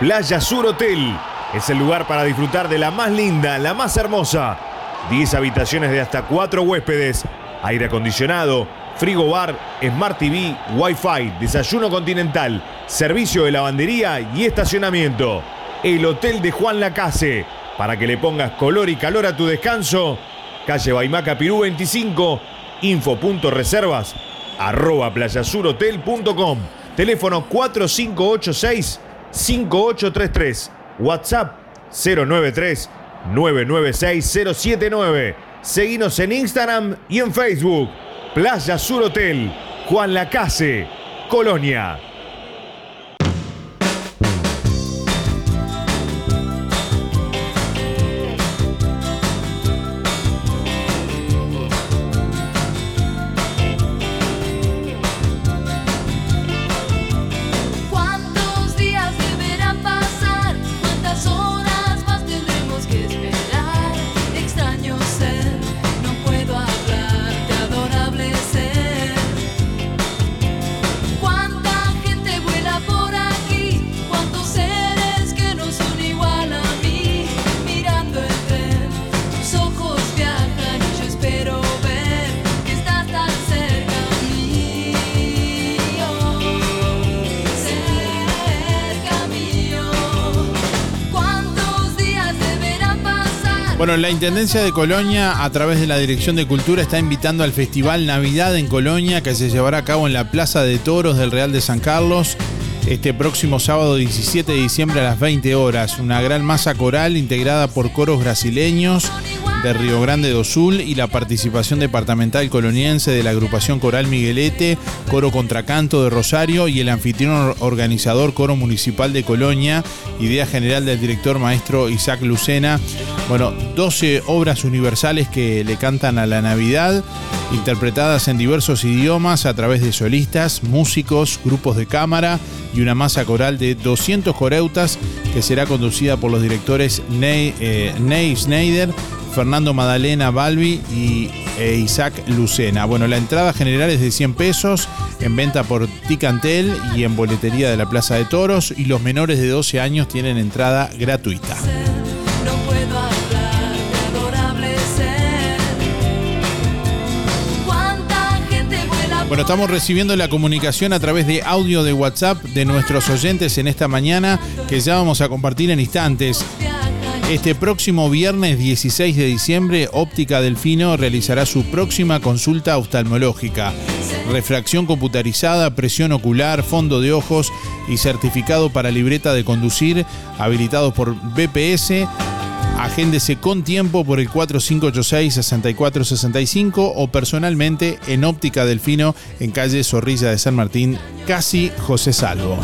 Playa Sur Hotel es el lugar para disfrutar de la más linda, la más hermosa. 10 habitaciones de hasta 4 huéspedes, aire acondicionado, frigo bar, Smart TV, Wi-Fi, desayuno continental, servicio de lavandería y estacionamiento. El Hotel de Juan Lacase. Para que le pongas color y calor a tu descanso, calle Baimaca Pirú 25, info.reservas, arroba playasurhotel.com, teléfono 4586 5833. WhatsApp 093 996 079. Seguinos en Instagram y en Facebook. Playa Sur Hotel, Juan Lacase, Colonia. Bueno, la Intendencia de Colonia, a través de la Dirección de Cultura, está invitando al Festival Navidad en Colonia, que se llevará a cabo en la Plaza de Toros del Real de San Carlos este próximo sábado 17 de diciembre a las 20 horas. Una gran masa coral integrada por coros brasileños de Río Grande do Sul y la participación departamental coloniense de la agrupación coral Miguelete, Coro Contracanto de Rosario y el anfitrión organizador Coro Municipal de Colonia, idea general del director maestro Isaac Lucena. Bueno, 12 obras universales que le cantan a la Navidad, interpretadas en diversos idiomas a través de solistas, músicos, grupos de cámara y una masa coral de 200 coreutas que será conducida por los directores Ney, eh, Schneider, Fernando Madalena Balbi y e Isaac Lucena. Bueno, la entrada general es de 100 pesos, en venta por Ticantel y en boletería de la Plaza de Toros y los menores de 12 años tienen entrada gratuita. Bueno, estamos recibiendo la comunicación a través de audio de WhatsApp de nuestros oyentes en esta mañana que ya vamos a compartir en instantes. Este próximo viernes 16 de diciembre, Óptica Delfino realizará su próxima consulta oftalmológica. Refracción computarizada, presión ocular, fondo de ojos y certificado para libreta de conducir, habilitados por BPS. Agéndese con tiempo por el 4586-6465 o personalmente en Óptica Delfino en calle Zorrilla de San Martín, casi José Salvo.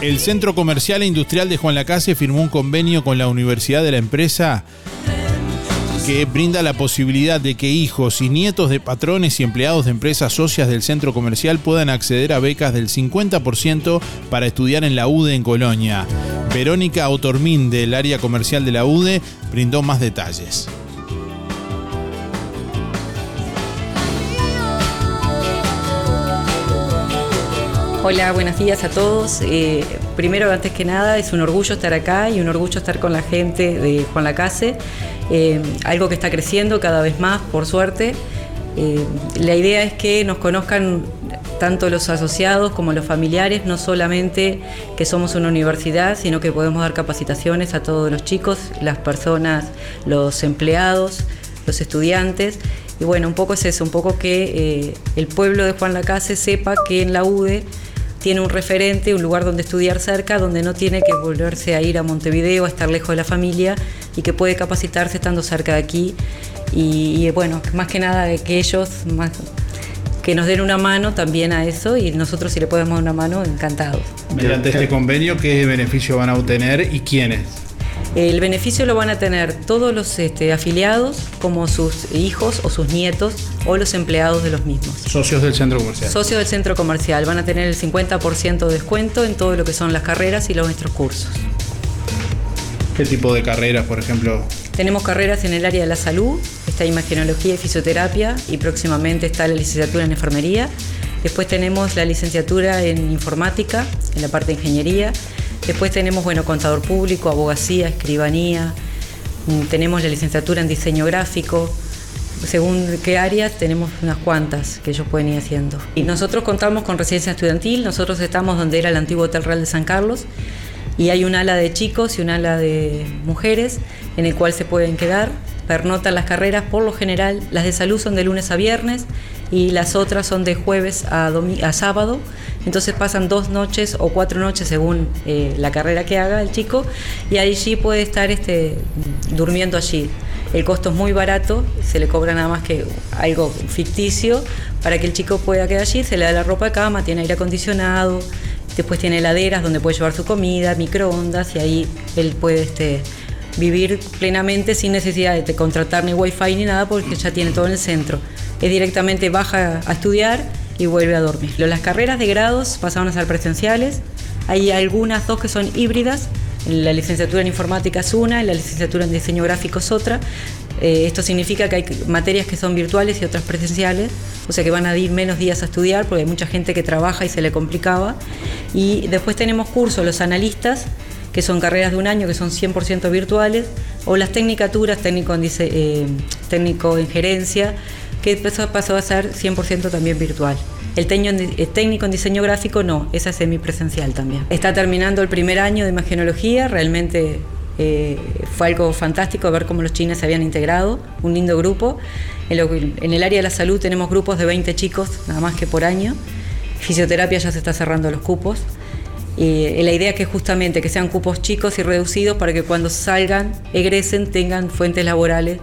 El Centro Comercial e Industrial de Juan Lacase firmó un convenio con la Universidad de la Empresa que brinda la posibilidad de que hijos y nietos de patrones y empleados de empresas socias del centro comercial puedan acceder a becas del 50% para estudiar en la UDE en Colonia. Verónica Otormín del área comercial de la UDE brindó más detalles. Hola, buenos días a todos. Eh, primero, antes que nada, es un orgullo estar acá y un orgullo estar con la gente de Juan Lacase. Eh, algo que está creciendo cada vez más, por suerte. Eh, la idea es que nos conozcan tanto los asociados como los familiares, no solamente que somos una universidad, sino que podemos dar capacitaciones a todos los chicos, las personas, los empleados, los estudiantes. Y bueno, un poco es eso, un poco que eh, el pueblo de Juan Lacase sepa que en la UDE tiene un referente, un lugar donde estudiar cerca, donde no tiene que volverse a ir a Montevideo, a estar lejos de la familia y que puede capacitarse estando cerca de aquí. Y, y, bueno, más que nada de que ellos más, que nos den una mano también a eso y nosotros si le podemos dar una mano, encantados. Mediante este convenio, ¿qué beneficio van a obtener y quiénes? El beneficio lo van a tener todos los este, afiliados, como sus hijos o sus nietos o los empleados de los mismos. Socios del centro comercial. Socios del centro comercial van a tener el 50% de descuento en todo lo que son las carreras y los nuestros cursos. ¿Qué tipo de carreras, por ejemplo? Tenemos carreras en el área de la salud, está imagenología y fisioterapia y próximamente está la licenciatura en enfermería. Después tenemos la licenciatura en informática, en la parte de ingeniería. Después tenemos, bueno, contador público, abogacía, escribanía. Mm, Tenemos la licenciatura en diseño gráfico. Según qué áreas, tenemos unas cuantas que ellos pueden ir haciendo. Y nosotros contamos con residencia estudiantil. Nosotros estamos donde era el antiguo Hotel Real de San Carlos. Y hay un ala de chicos y un ala de mujeres en el cual se pueden quedar. Pernotan las carreras, por lo general, las de salud son de lunes a viernes y las otras son de jueves a, a sábado. Entonces pasan dos noches o cuatro noches según eh, la carrera que haga el chico y allí puede estar este, durmiendo allí. El costo es muy barato, se le cobra nada más que algo ficticio para que el chico pueda quedar allí, se le da la ropa de cama, tiene aire acondicionado, después tiene heladeras donde puede llevar su comida, microondas y ahí él puede este, vivir plenamente sin necesidad de contratar ni wifi ni nada porque ya tiene todo en el centro. Es directamente baja a estudiar y vuelve a dormir. Las carreras de grados pasaron a ser presenciales. Hay algunas dos que son híbridas. La licenciatura en informática es una la licenciatura en diseño gráfico es otra. Eh, esto significa que hay materias que son virtuales y otras presenciales, o sea que van a ir menos días a estudiar porque hay mucha gente que trabaja y se le complicaba. Y después tenemos cursos, los analistas, que son carreras de un año que son 100% virtuales, o las tecnicaturas, técnico en, dise- eh, técnico en gerencia, que pasó, a ser 100% también virtual. El, técnico en diseño gráfico no, esa es semipresencial también. Está terminando el primer año de imagenología, realmente eh, fue algo fantástico ver cómo los chinos se habían integrado, un lindo grupo. En, el área de la salud tenemos grupos de 20 chicos, nada más que por año. Fisioterapia ya se está cerrando los cupos. Eh, la idea es justamente que sean cupos chicos y reducidos para que cuando salgan, egresen, tengan fuentes laborales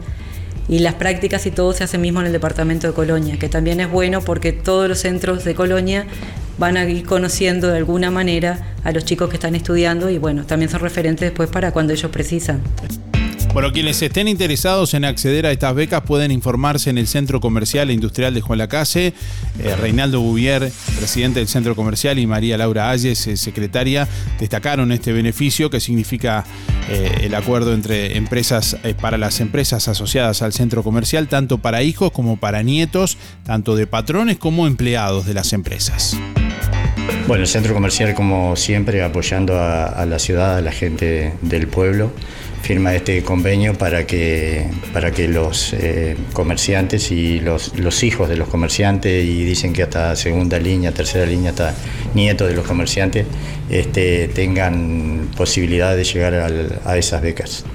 y las prácticas y todo se hace mismo en el departamento de Colonia, que también es bueno porque todos los centros de Colonia van a ir conociendo de alguna manera a los chicos que están estudiando y bueno, también son referentes después para cuando ellos precisan. Bueno, quienes estén interesados en acceder a estas becas pueden informarse en el Centro Comercial e Industrial de Juan Lacase. Eh, Reinaldo Bouvier, presidente del Centro Comercial, y María Laura Ayes, eh, secretaria, destacaron este beneficio que significa eh, el acuerdo entre empresas para las empresas asociadas al centro comercial, tanto para hijos como para nietos, tanto de patrones como empleados de las empresas. Bueno, el centro comercial, como siempre, apoyando a la ciudad, a la gente del pueblo, firma este convenio para que, para que los eh, comerciantes y los, los hijos de los comerciantes, y dicen que hasta segunda línea, tercera línea, hasta nietos de los comerciantes, este, tengan posibilidad de llegar a esas becas.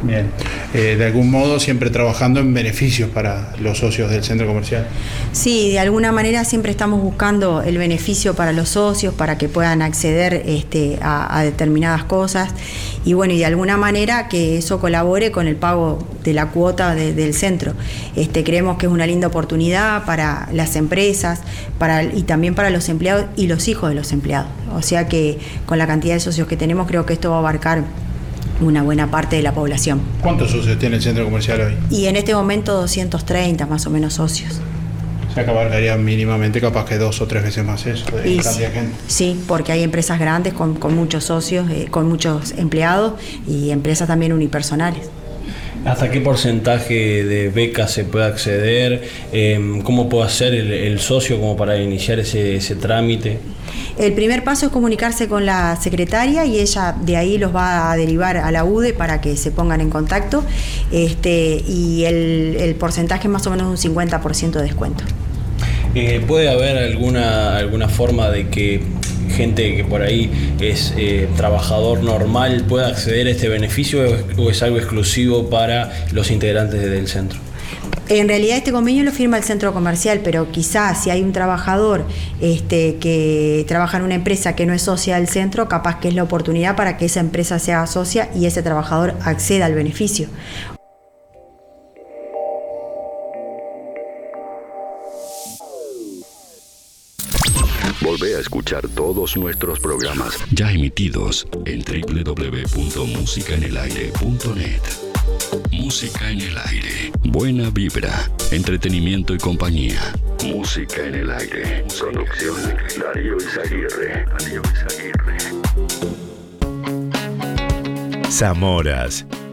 Bien. Eh, de algún modo siempre trabajando en beneficios para los socios del centro comercial. Sí, de alguna manera siempre estamos buscando el beneficio para los socios, para que puedan acceder este, a, determinadas cosas y bueno, y de alguna manera que eso colabore con el pago de la cuota de- del centro. Este, creemos que es una linda oportunidad para las empresas para, y también para los empleados y los hijos de los empleados. O sea que con la cantidad de socios que tenemos creo que esto va a abarcar una buena parte de la población. ¿Cuántos socios tiene el centro comercial hoy? Y en este momento 230 más o menos socios. O sea que abarcaría mínimamente capaz que dos o tres veces más eso, de Y cantidad sí, de gente. sí, porque hay empresas grandes con, con muchos socios, eh, con muchos empleados y empresas también unipersonales. ¿Hasta qué porcentaje de becas se puede acceder? Eh, ¿Cómo puede hacer el, el socio como para iniciar ese, ese trámite? El primer paso es comunicarse con la secretaria y ella de ahí los va a derivar a la UDE para que se pongan en contacto este, y el, el porcentaje es más o menos un 50% de descuento. Eh, ¿Puede haber alguna, alguna forma de que gente que por ahí es eh, trabajador normal pueda acceder a este beneficio o es, algo exclusivo para los integrantes del centro? En realidad este convenio lo firma el centro comercial, pero quizás si hay un trabajador este, que trabaja en una empresa que no es socia del centro, capaz que es la oportunidad para que esa empresa sea socia y ese trabajador acceda al beneficio. A escuchar todos nuestros programas ya emitidos en www.musicaenelaire.net. Música en el aire. Buena vibra, entretenimiento y compañía. Música en el aire. Producción Darío Izaguirre. Darío Izaguirre. Zamoras,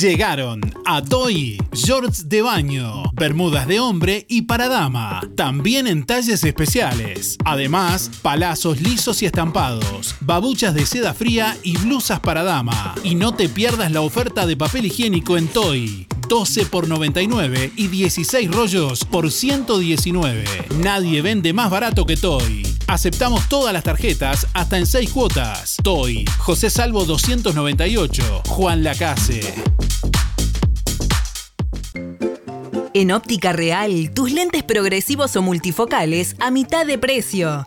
Llegaron a Toy, shorts de baño, bermudas de hombre y para dama, también en talles especiales. Además, palazos lisos y estampados, babuchas de seda fría y blusas para dama. Y no te pierdas la oferta de papel higiénico en Toy. 12 por 99 y 16 rollos por 119. Nadie vende más barato que Toy. Aceptamos todas las tarjetas hasta en 6 cuotas. Toy, José Salvo 298, Juan Lacase. En Óptica Real, tus lentes progresivos o multifocales a mitad de precio.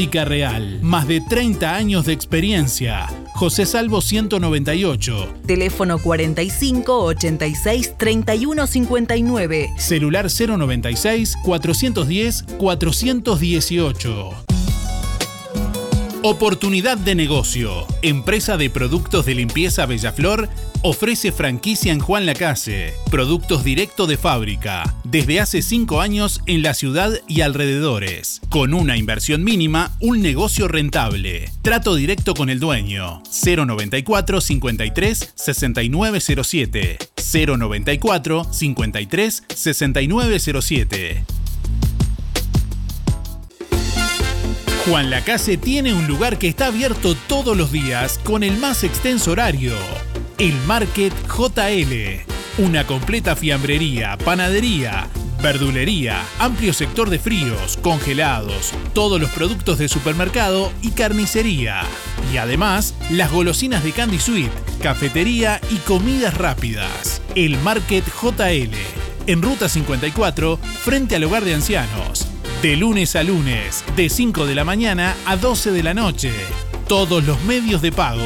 Óptica Real, más de 30 años de experiencia. José Salvo 198. Teléfono 45 86 31 59. Celular 096 410 418. Oportunidad de negocio. Empresa de productos de limpieza Bellaflor ofrece franquicia en Juan Lacase. Productos directo de fábrica. Desde hace 5 años en la ciudad y alrededores. Con una inversión mínima, un negocio rentable. Trato directo con el dueño. 094 53 6907. 094 53 6907. Juan Lacase tiene un lugar que está abierto todos los días con el más extenso horario. El Market JL. Una completa fiambrería, panadería, verdulería, amplio sector de fríos, congelados, todos los productos de supermercado y carnicería. Y además, las golosinas de Candy Sweet, cafetería y comidas rápidas. El Market JL. En Ruta 54, frente al hogar de ancianos. De lunes a lunes, de 5 de la mañana a 12 de la noche. Todos los medios de pago.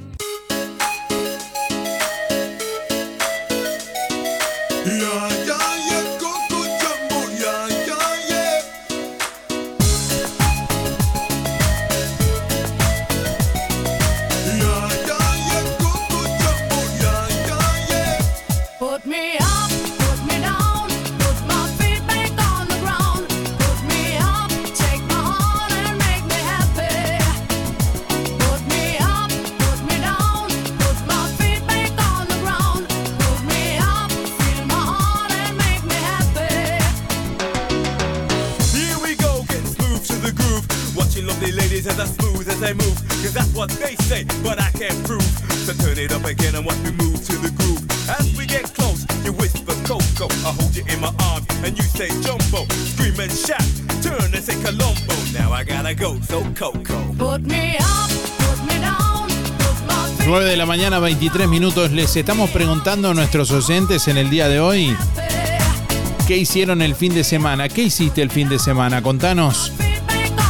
Mañana, 23 minutos. Les estamos preguntando a nuestros oyentes en el día de hoy qué hicieron el fin de semana. ¿Qué hiciste el fin de semana? Contanos.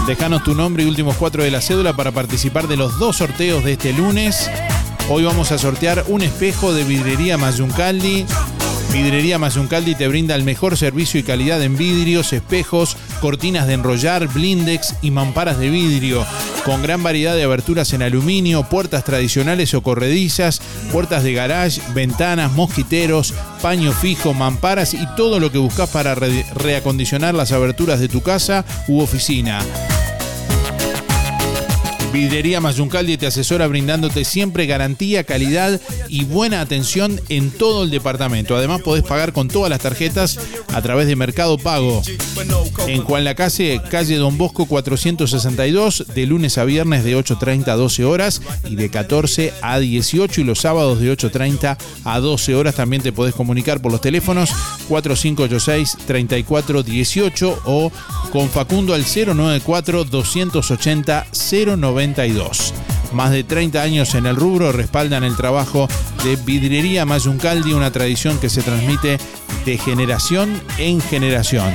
Dejanos tu nombre y últimos cuatro de la cédula para participar de los dos sorteos de este lunes. Hoy vamos a sortear un espejo de vidrería Mayuncaldi. Vidrería Mayuncaldi te brinda el mejor servicio y calidad en vidrios, espejos, cortinas de enrollar, blindex y mamparas de vidrio. Con gran variedad de aberturas en aluminio, puertas tradicionales o corredizas, puertas de garage, ventanas, mosquiteros, paño fijo, mamparas y todo lo que buscas para re- reacondicionar las aberturas de tu casa u oficina. Vidrería Mayuncaldi te asesora brindándote siempre garantía, calidad y buena atención en todo el departamento. Además podés pagar con todas las tarjetas a través de Mercado Pago. En Juan Lacase, calle Don Bosco 462, de lunes a viernes de 8.30 a 12 horas y de 14 a 18 y los sábados de 8.30 a 12 horas. También te podés comunicar por los teléfonos 4586-3418 o con Facundo al 094-280-092. Más de 30 años en el rubro respaldan el trabajo de Vidrería Mayuncaldi, una tradición que se transmite de generación en generación.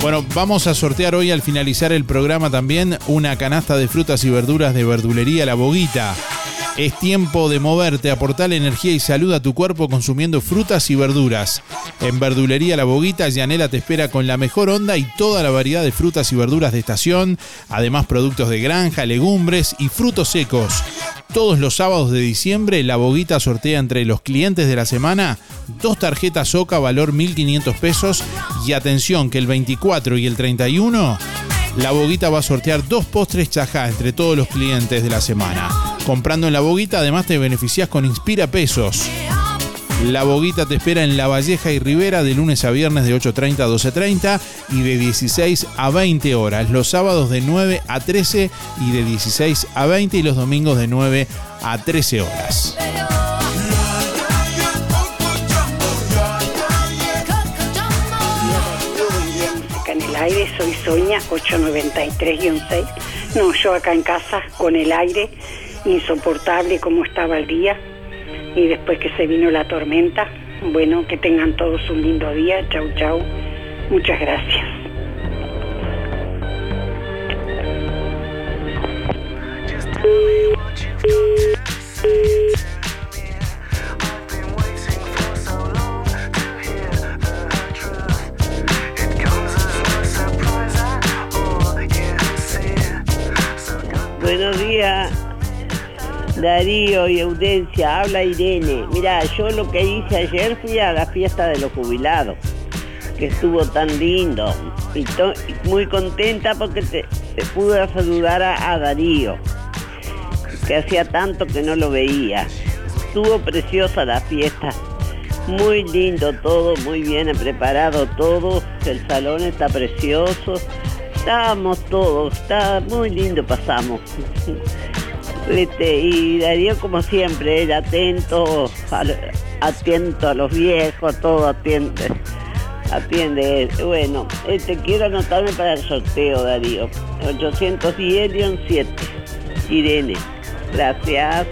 Bueno, vamos a sortear hoy al finalizar el programa también una canasta de frutas y verduras de verdulería La Boguita. Es tiempo de moverte, aportar energía y salud a tu cuerpo consumiendo frutas y verduras. En Verdulería La Boguita, Yanela te espera con la mejor onda y toda la variedad de frutas y verduras de estación, además productos de granja, legumbres y frutos secos. Todos los sábados de diciembre, La Boguita sortea entre los clientes de la semana dos tarjetas OCA valor 1.500 pesos y atención que el 24 y el 31 la Boguita va a sortear dos postres chajá entre todos los clientes de la semana. Comprando en La Boguita además te beneficias con Inspira Pesos. La Boguita te espera en La Valleja y Rivera de lunes a viernes de 8.30 a 12.30 y de 16 a 20 horas. Los sábados de 9 a 13 y de 16 a 20 y los domingos de 9 a 13 horas. Acá en el aire, soy Soña, 893-6. No, yo acá en casa con el aire, insoportable como estaba el día. Y después que se vino la tormenta, bueno, que tengan todos un lindo día. Chau, chau. Muchas gracias. Buenos días, Darío y Audencia. Habla Irene. Mira, yo lo que hice ayer fui a la fiesta de los jubilados, que estuvo tan lindo. Y to- y muy contenta porque te pude saludar a, a Darío, que hacía tanto que no lo veía. Estuvo preciosa la fiesta. Muy lindo todo, muy bien preparado todo. El salón está precioso. Estábamos todos, está muy lindo pasamos. [laughs] Este, y Darío como siempre, él atento, al- atento a los viejos, todo atiende. Atiende. Bueno, este, quiero anotarme para el sorteo, Darío. 810-7. Irene. Gracias.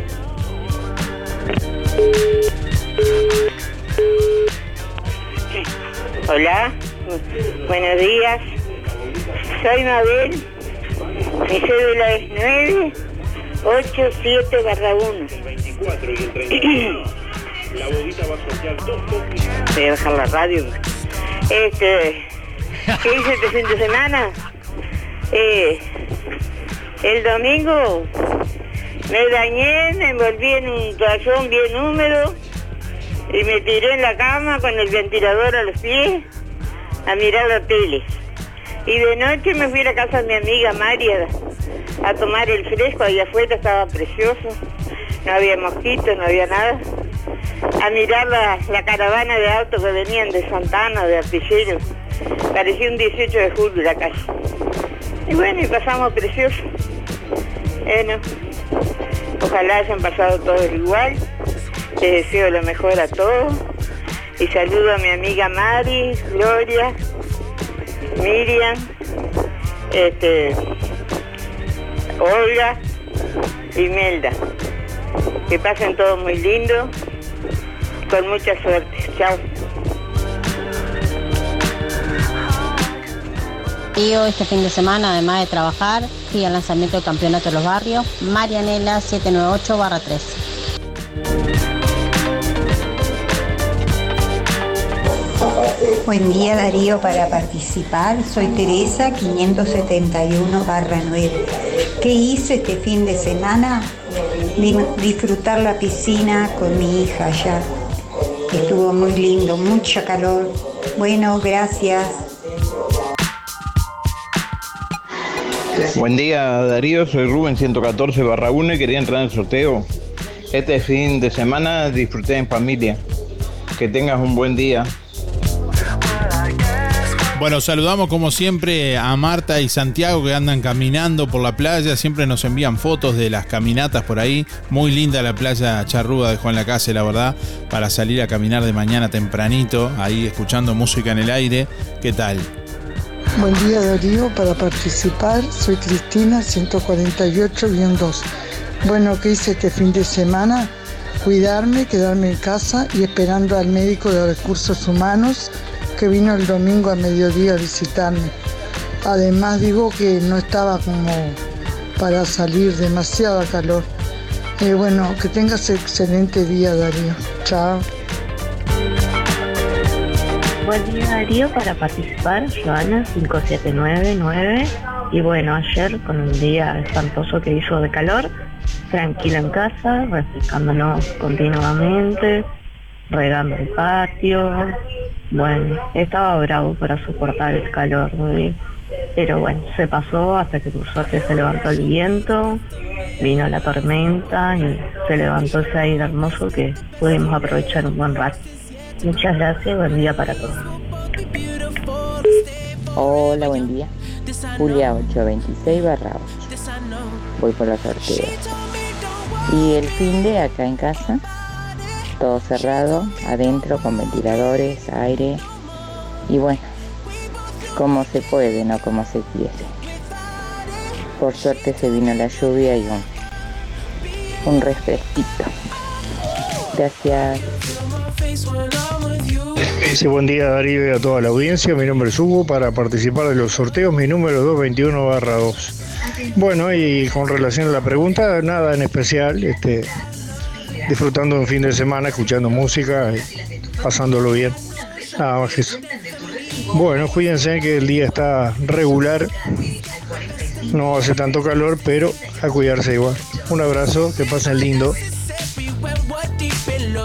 Hola, buenos días. Soy Mabel. Mi cédula es 987 barra 1. La boguita va a sortear dos postres. Voy a bajar la radio. Este, ¿Qué hice este fin de semana? Eh, el domingo me dañé, me envolví en un toallón bien húmedo y me tiré en la cama con el ventilador a los pies a mirar la tele. Y de noche me fui a la casa de mi amiga María a tomar el fresco, ahí afuera estaba precioso, no había mosquitos, no había nada. A mirar la, la caravana de autos que venían de Santana, de Artillero. Parecía un 18 de julio la calle. Y bueno, y pasamos precioso. Bueno, Ojalá hayan pasado todos igual. Les deseo lo mejor a todos. Y saludo a mi amiga Mari, Gloria, Miriam, este, Olga y Melda. Que pasen todo muy lindo, con mucha suerte. Chao. Yo este fin de semana, además de trabajar, fui al lanzamiento del Campeonato de los Barrios, Marianela 798-3. Buen día Darío para participar. Soy Teresa 571 9. ¿Qué hice este fin de semana? Di- Disfrutar la piscina con mi hija allá. Estuvo muy lindo, mucha calor. Bueno, gracias. Buen día Darío, soy Rubén 114 barra 1 y quería entrar en el sorteo. Este fin de semana disfruté en familia. Que tengas un buen día. Bueno, saludamos como siempre a Marta y Santiago que andan caminando por la playa. Siempre nos envían fotos de las caminatas por ahí. Muy linda la playa charruda de Juan Lacase, la verdad, para salir a caminar de mañana tempranito, ahí escuchando música en el aire. ¿Qué tal? Buen día Darío, para participar soy Cristina 148-2. Bueno, ¿qué hice este fin de semana? Cuidarme, quedarme en casa y esperando al médico de recursos humanos que vino el domingo a mediodía a visitarme. Además digo que no estaba como para salir demasiada calor. Eh, bueno, que tengas excelente día Darío. Chao. Buen día Darío para participar, Joana 5799 y bueno, ayer con un día espantoso que hizo de calor, tranquila en casa, refrescándonos continuamente, regando el patio, bueno, estaba bravo para soportar el calor, ¿sí? pero bueno, se pasó hasta que por suerte se levantó el viento, vino la tormenta y se levantó ese aire hermoso que pudimos aprovechar un buen rato. Muchas gracias, buen día para todos. Hola, buen día. Julia 826 barra 8. Voy por los sorteos. Y el fin de acá en casa, todo cerrado, adentro con ventiladores, aire. Y bueno, como se puede, no como se quiere. Por suerte se vino la lluvia y un, un refresquito. Gracias. Sí, buen día Darío y a toda la audiencia. Mi nombre es Hugo para participar de los sorteos. Mi número 221 barra 2. Bueno, y con relación a la pregunta, nada en especial. Este, disfrutando un fin de semana, escuchando música, y pasándolo bien. Nada más. Bueno, cuídense que el día está regular. No hace tanto calor, pero a cuidarse igual. Un abrazo, que pasen lindo.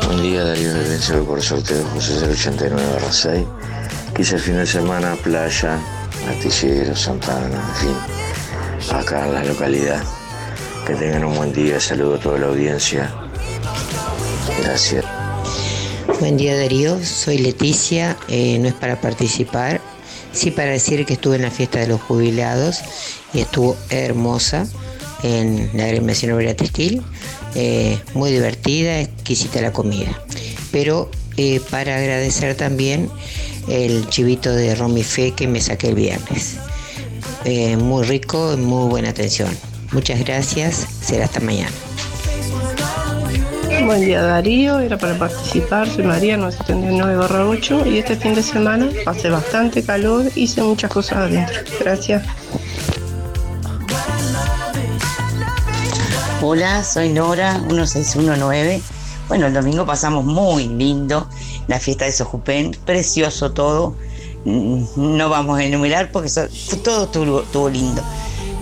Buen día Darío Vencedor por sorteo José 089 barra 6. Quise el fin de semana playa, Astillero, Santana, en fin, acá en la localidad. Que tengan un buen día, saludo a toda la audiencia. Buen día Darío, soy Leticia, eh, no es para participar, sí para decir que estuve en la fiesta de los jubilados y estuvo hermosa en la agremiación obrera textil, eh, muy divertida, exquisita la comida. Pero eh, para agradecer también el chivito de Romifé que me saqué el viernes. Muy rico, muy buena atención. Muchas gracias, será hasta mañana. Buen día Darío, era para participar, soy María 979 8 y este fin de semana hace bastante calor, hice muchas cosas adentro. Gracias. Hola, soy Nora, 1619. Bueno, el domingo pasamos muy lindo, la fiesta de Sojupén, precioso todo. Mm, No vamos a enumerar porque todo estuvo, lindo.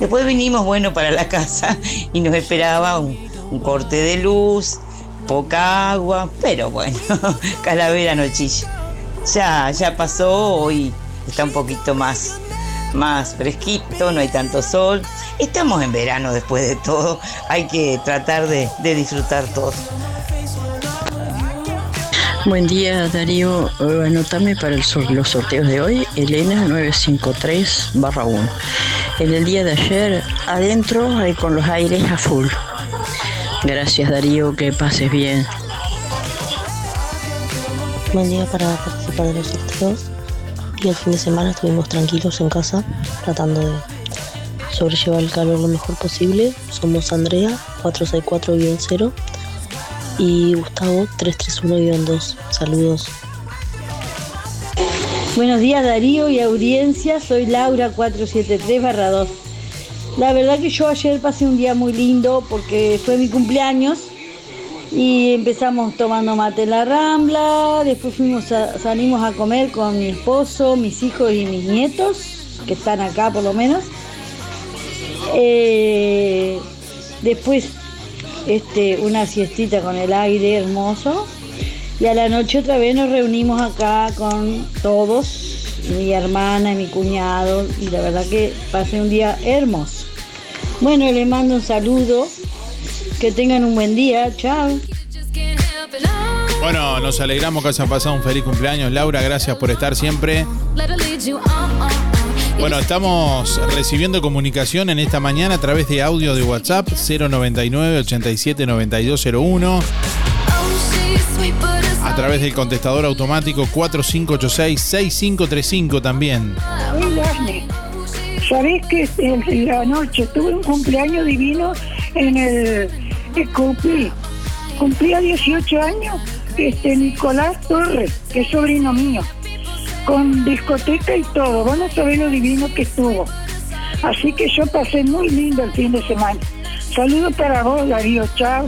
Después vinimos, bueno, para la [laughs] casa y nos esperaba un corte de luz, poca agua, pero bueno, [laughs] calavera nochilla. Ya, ya pasó, hoy está un poquito más, más fresquito, no hay tanto sol. Estamos en verano después de todo, hay que tratar de, de disfrutar todo. Buen día Darío, Eh, anotame para el los sorteos de hoy, Elena 953 barra 1. En el día de ayer, adentro, ahí con los aires a full. Gracias Darío, que pases bien. Buen día para participar de los sorteos. Y el fin de semana estuvimos tranquilos en casa, tratando de sobrellevar el calor lo mejor posible. Somos Andrea, 464-0 y Gustavo, 331-2. Saludos. Buenos días Darío y audiencia, soy Laura 473 2. La verdad que yo ayer pasé un día muy lindo porque fue mi cumpleaños y empezamos tomando mate en la rambla, después fuimos salimos a comer con mi esposo, mis hijos y mis nietos, que están acá por lo menos. Eh, después este, una siestita con el aire hermoso. Y a la noche otra vez nos reunimos acá con todos, mi hermana y mi cuñado, y la verdad que pasé un día hermoso. Bueno, les mando un saludo, que tengan un buen día, chao. Bueno, nos alegramos que haya pasado un feliz cumpleaños, Laura. Gracias por estar siempre. Bueno, estamos recibiendo comunicación en esta mañana a través de audio de WhatsApp 099 87 9201. A través del contestador automático 4586 6535 también. ¿sabés que el- la noche tuve un cumpleaños divino en el Scoopy? Cumplía 18 años este Nicolás Torres, que es sobrino mío, con discoteca y todo. Van a saber lo divino que estuvo. Así que yo pasé muy lindo el fin de semana. Saludos para vos, Darío. Chao.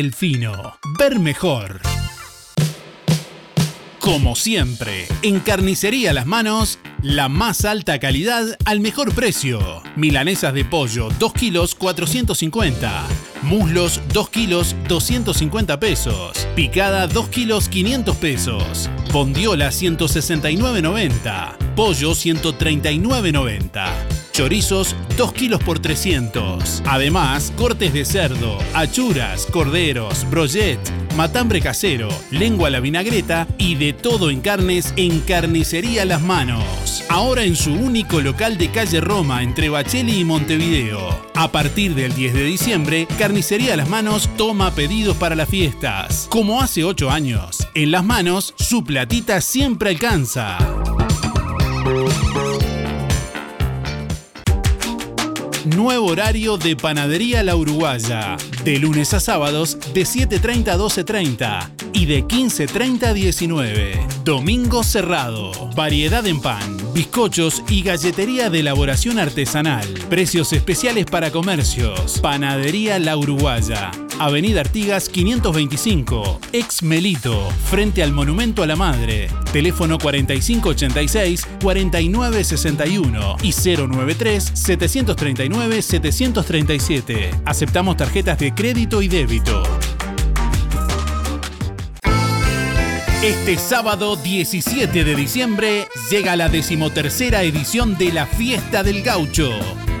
Delfino. Ver mejor. Como siempre, en Carnicería Las Manos, la más alta calidad al mejor precio. Milanesas de pollo, 2 kilos 450. Muslos, 2 kilos 250 pesos. Picada, 2 kilos 500 pesos. Bondiola, 169.90. Pollo, 139.90. Chorizos, 2 kilos por 300. Además, cortes de cerdo, achuras, corderos, brochet, matambre casero, lengua a la vinagreta y de todo en carnes en Carnicería Las Manos. Ahora en su único local de calle Roma entre Bacheli y Montevideo. A partir del 10 de diciembre, Carnicería Las Manos toma pedidos para las fiestas. Como hace 8 años, en Las Manos su platita siempre alcanza. Nuevo horario de Panadería La Uruguaya. De lunes a sábados de 7.30 a 12.30 y de 15.30 a 19. Domingo cerrado. Variedad en pan, bizcochos y galletería de elaboración artesanal. Precios especiales para comercios. Panadería La Uruguaya. Avenida Artigas 525, ex Melito, frente al Monumento a la Madre. Teléfono 4586-4961 y 093-739-737. Aceptamos tarjetas de crédito y débito. Este sábado 17 de diciembre llega la decimotercera edición de la Fiesta del Gaucho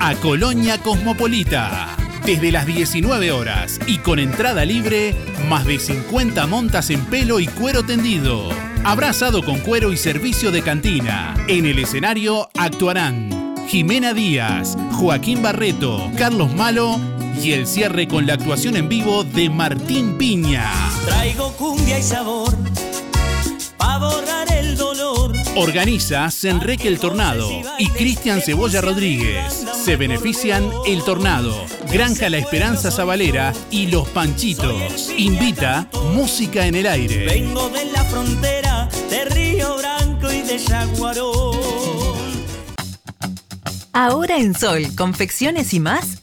a Colonia Cosmopolita. Desde las 19 horas y con entrada libre, más de 50 montas en pelo y cuero tendido. Abrazado con cuero y servicio de cantina. En el escenario actuarán Jimena Díaz, Joaquín Barreto, Carlos Malo y el cierre con la actuación en vivo de Martín Piña. Traigo cumbia y sabor, pa' borrar el dolor Organiza Senreque el Tornado y Cristian Cebolla Rodríguez. Se benefician El Tornado, Granja La Esperanza Zabalera y Los Panchitos. Invita Música en el Aire. Vengo de la frontera de Río Branco y de Yaguarón. Ahora en Sol, confecciones y más,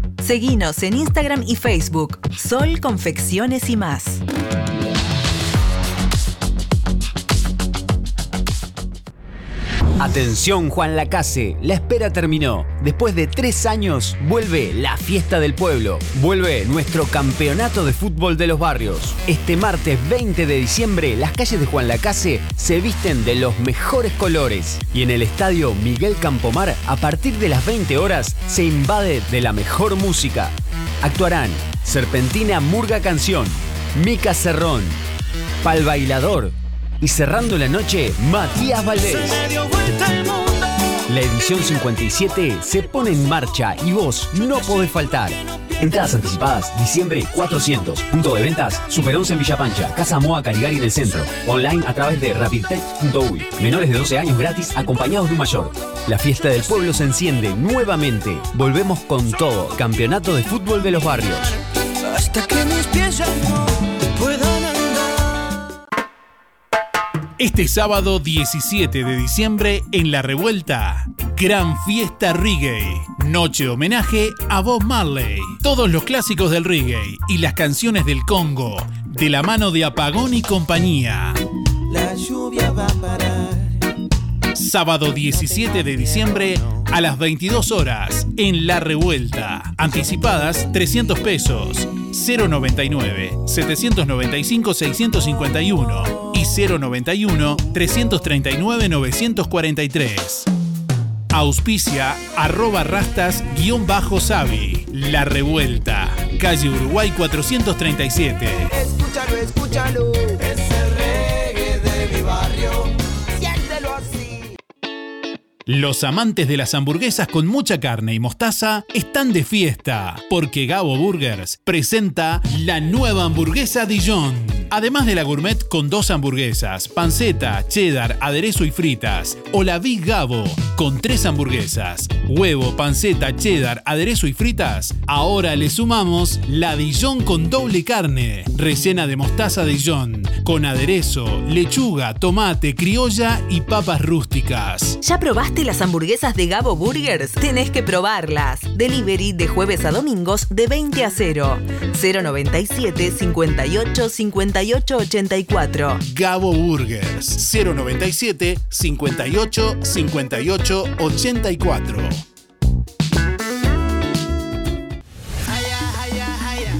Seguinos en Instagram y Facebook. Sol Confecciones y más. Atención Juan Lacase, la espera terminó. Después de tres años vuelve la fiesta del pueblo. Vuelve nuestro campeonato de fútbol de los barrios. Este martes 20 de diciembre las calles de Juan Lacase se visten de los mejores colores. Y en el estadio Miguel Campomar a partir de las 20 horas se invade de la mejor música. Actuarán Serpentina Murga Canción, Mica Cerrón, Pal Bailador y cerrando la noche Matías Valdés. La edición 57 se pone en marcha y vos no podés faltar. Entradas anticipadas, diciembre 400. Punto de ventas, Super 11 en Villa Pancha, Casa Moa Caligari en el centro. Online a través de rapidtech.uy. Menores de 12 años gratis acompañados de un mayor. La fiesta del pueblo se enciende nuevamente. Volvemos con todo. Campeonato de fútbol de los barrios. Hasta que mis pies Este sábado 17 de diciembre en La Revuelta, Gran Fiesta Reggae. Noche homenaje a Bob Marley. Todos los clásicos del reggae y las canciones del Congo, de la mano de Apagón y compañía. La lluvia va a parar. Sábado 17 de diciembre a las 22 horas en La Revuelta. Anticipadas 300 pesos. 099 795 651 y 091 339 943. Auspicia arroba rastas guion bajo Sabi. La Revuelta. Calle Uruguay 437. Escúchalo, escúchalo. Es Los amantes de las hamburguesas con mucha carne y mostaza están de fiesta, porque Gabo Burgers presenta la nueva hamburguesa Dijon. Además de la gourmet con dos hamburguesas, panceta, cheddar, aderezo y fritas, o la Big Gabo con tres hamburguesas, huevo, panceta, cheddar, aderezo y fritas, ahora le sumamos la Dijon con doble carne, rellena de mostaza Dijon, con aderezo, lechuga, tomate, criolla y papas rústicas. ¿Ya probaste las hamburguesas de Gabo Burgers? Tenés que probarlas. Delivery de jueves a domingos de 20 a 0. 097 58 58 84. Gabo Burgers 097 58 58 84.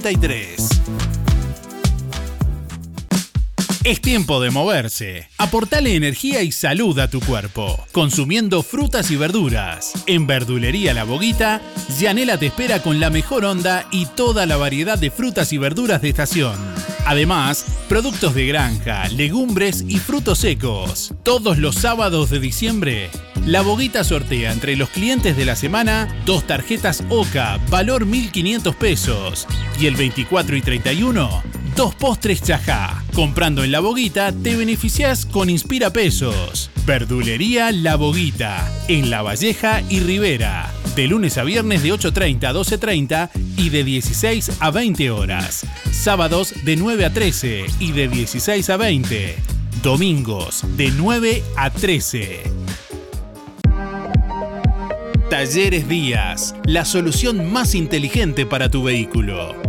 93 es tiempo de moverse. Aportale energía y salud a tu cuerpo, consumiendo frutas y verduras. En Verdulería La Boguita, Yanela te espera con la mejor onda y toda la variedad de frutas y verduras de estación. Además, productos de granja, legumbres y frutos secos. Todos los sábados de diciembre, La Boguita sortea entre los clientes de la semana dos tarjetas OCA, valor 1.500 pesos. Y el 24 y 31, dos postres chajá. Comprando en La Boguita te beneficias con Inspira Pesos. Verdulería La Boguita, en La Valleja y Rivera. De lunes a viernes de 8.30 a 12.30 y de 16 a 20 horas. Sábados de 9 a 13 y de 16 a 20. Domingos de 9 a 13. Talleres Díaz, la solución más inteligente para tu vehículo.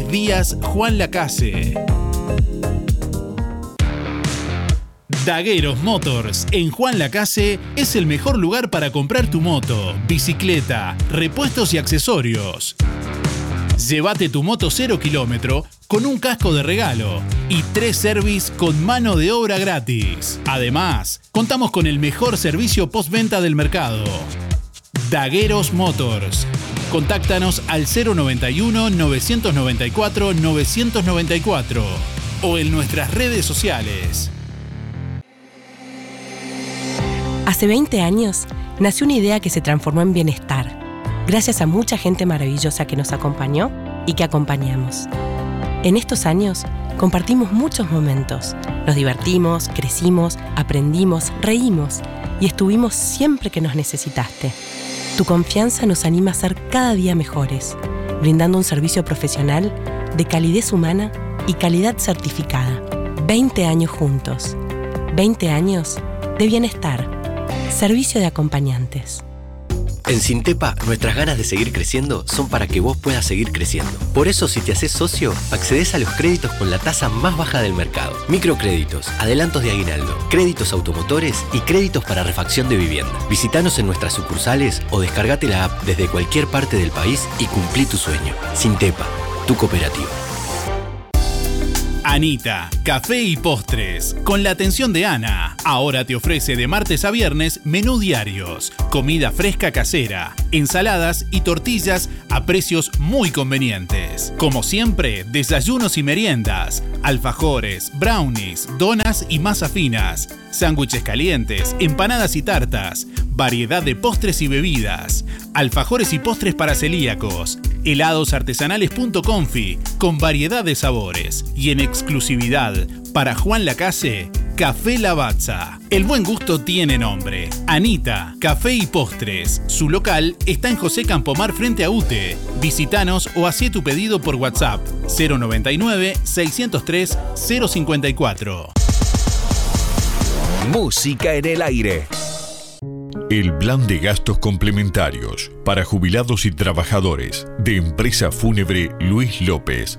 Díaz Juan Lacase. Dagueros Motors en Juan Lacase es el mejor lugar para comprar tu moto, bicicleta, repuestos y accesorios. Llévate tu moto 0 kilómetro con un casco de regalo y tres service con mano de obra gratis. Además, contamos con el mejor servicio postventa del mercado. Dagueros Motors. Contáctanos al 091-994-994 o en nuestras redes sociales. Hace 20 años nació una idea que se transformó en bienestar, gracias a mucha gente maravillosa que nos acompañó y que acompañamos. En estos años compartimos muchos momentos, nos divertimos, crecimos, aprendimos, reímos y estuvimos siempre que nos necesitaste. Tu confianza nos anima a ser cada día mejores, brindando un servicio profesional de calidez humana y calidad certificada. 20 años juntos. 20 años de bienestar. Servicio de acompañantes. En Sintepa, nuestras ganas de seguir creciendo son para que vos puedas seguir creciendo. Por eso, si te haces socio, accedes a los créditos con la tasa más baja del mercado. Microcréditos, adelantos de aguinaldo, créditos automotores y créditos para refacción de vivienda. Visítanos en nuestras sucursales o descargate la app desde cualquier parte del país y cumplí tu sueño. Sintepa, tu cooperativa. Anita, café y postres, con la atención de Ana. Ahora te ofrece de martes a viernes menú diarios, comida fresca casera, ensaladas y tortillas a precios muy convenientes. Como siempre, desayunos y meriendas, alfajores, brownies, donas y masa finas, sándwiches calientes, empanadas y tartas, variedad de postres y bebidas, alfajores y postres para celíacos, heladosartesanales.confi con variedad de sabores y en exclusividad para Juan Lacase, Café Lavazza. El buen gusto tiene nombre. Anita, Café y Postres. Su local está en José Campomar frente a UTE. Visítanos o hacé tu pedido por WhatsApp 099 603 054. Música en el aire. El plan de gastos complementarios para jubilados y trabajadores de empresa fúnebre Luis López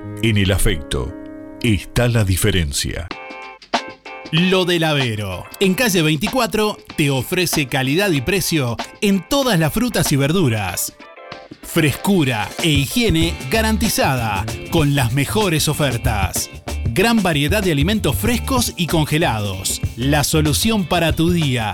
En el afecto está la diferencia. Lo del Avero. En calle 24 te ofrece calidad y precio en todas las frutas y verduras. Frescura e higiene garantizada con las mejores ofertas. Gran variedad de alimentos frescos y congelados. La solución para tu día.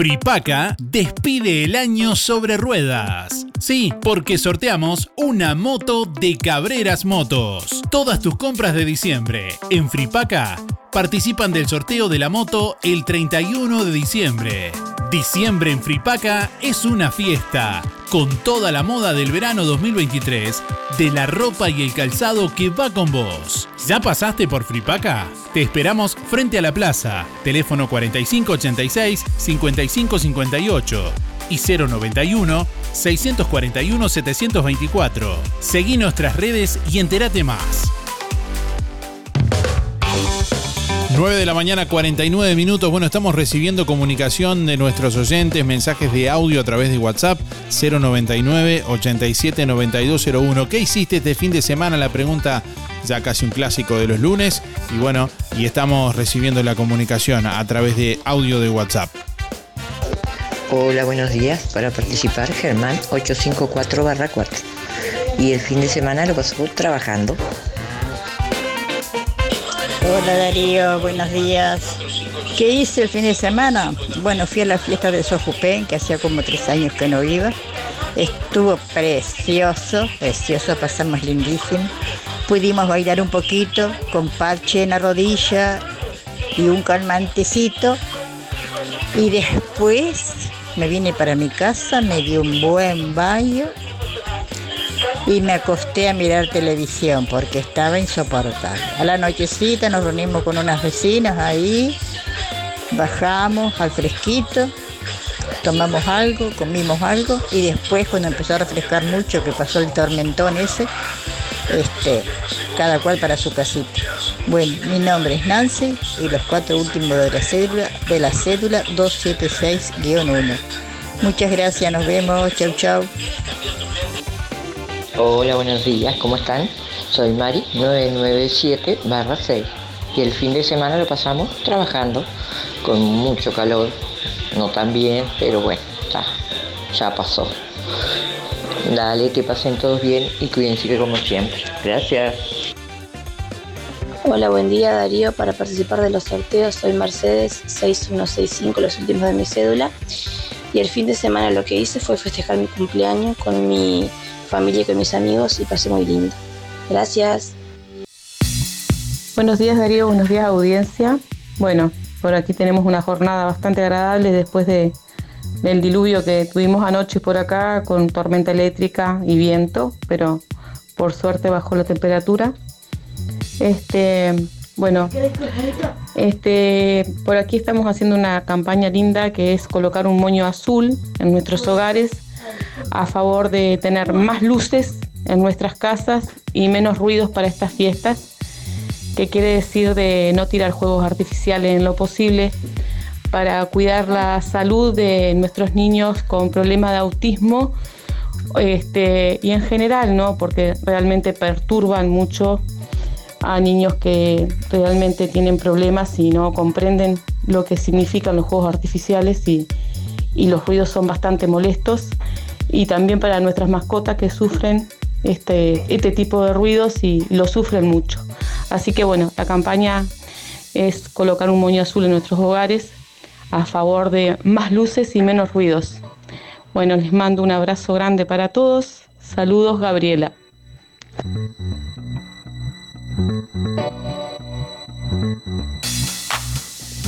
Fripaca despide el año sobre ruedas. Sí, porque sorteamos una moto de Cabreras Motos. Todas tus compras de diciembre en Fripaca participan del sorteo de la moto el 31 de diciembre. Diciembre en Fripaca es una fiesta, con toda la moda del verano 2023, de la ropa y el calzado que va con vos. ¿Ya pasaste por Fripaca? Te esperamos frente a la plaza, teléfono 4586-5558 y 091 641 724. Seguí nuestras redes y entérate más. 9 de la mañana, 49 minutos. Bueno, estamos recibiendo comunicación de nuestros oyentes, mensajes de audio a través de WhatsApp 099 87 9201. ¿Qué hiciste este fin de semana? La pregunta ya casi un clásico de los lunes. Y bueno, y estamos recibiendo la comunicación a través de audio de WhatsApp. Hola, buenos días. Para participar, Germán 854-4. Y el fin de semana lo pasó trabajando. Hola Darío, buenos días. ¿Qué hice el fin de semana? Bueno, fui a la fiesta de Sojupén, que hacía como tres años que no iba. Estuvo precioso, precioso, pasamos lindísimo. Pudimos bailar un poquito con parche en la rodilla y un calmantecito. Y después me vine para mi casa, me di un buen baño y me acosté a mirar televisión porque estaba insoportable. A la nochecita nos reunimos con unas vecinas ahí, bajamos al fresquito, tomamos algo, comimos algo y después cuando empezó a refrescar mucho, que pasó el tormentón ese, este, cada cual para su casita. Bueno, mi nombre es Nancy y los cuatro últimos de la cédula, de la cédula 276-1. Muchas gracias, nos vemos, chau chau. Hola, buenos días, ¿cómo están? Soy Mari 997-6 y el fin de semana lo pasamos trabajando con mucho calor, no tan bien, pero bueno, ya, ya pasó. Dale, que pasen todos bien y cuídense como siempre. Gracias. Hola, buen día Darío. Para participar de los sorteos soy Mercedes 6165, los últimos de mi cédula. Y el fin de semana lo que hice fue festejar mi cumpleaños con mi familia y con mis amigos y pasé muy lindo. Gracias. Buenos días Darío, buenos días audiencia. Bueno, por aquí tenemos una jornada bastante agradable después de, del diluvio que tuvimos anoche por acá con tormenta eléctrica y viento, pero por suerte bajó la temperatura. Este, bueno, este, por aquí estamos haciendo una campaña linda que es colocar un moño azul en nuestros hogares a favor de tener más luces en nuestras casas y menos ruidos para estas fiestas, que quiere decir de no tirar juegos artificiales en lo posible para cuidar la salud de nuestros niños con problemas de autismo este, y en general, ¿no? porque realmente perturban mucho a niños que realmente tienen problemas y no comprenden lo que significan los juegos artificiales y, y los ruidos son bastante molestos y también para nuestras mascotas que sufren este, este tipo de ruidos y lo sufren mucho. Así que bueno, la campaña es colocar un moño azul en nuestros hogares a favor de más luces y menos ruidos. Bueno, les mando un abrazo grande para todos. Saludos, Gabriela.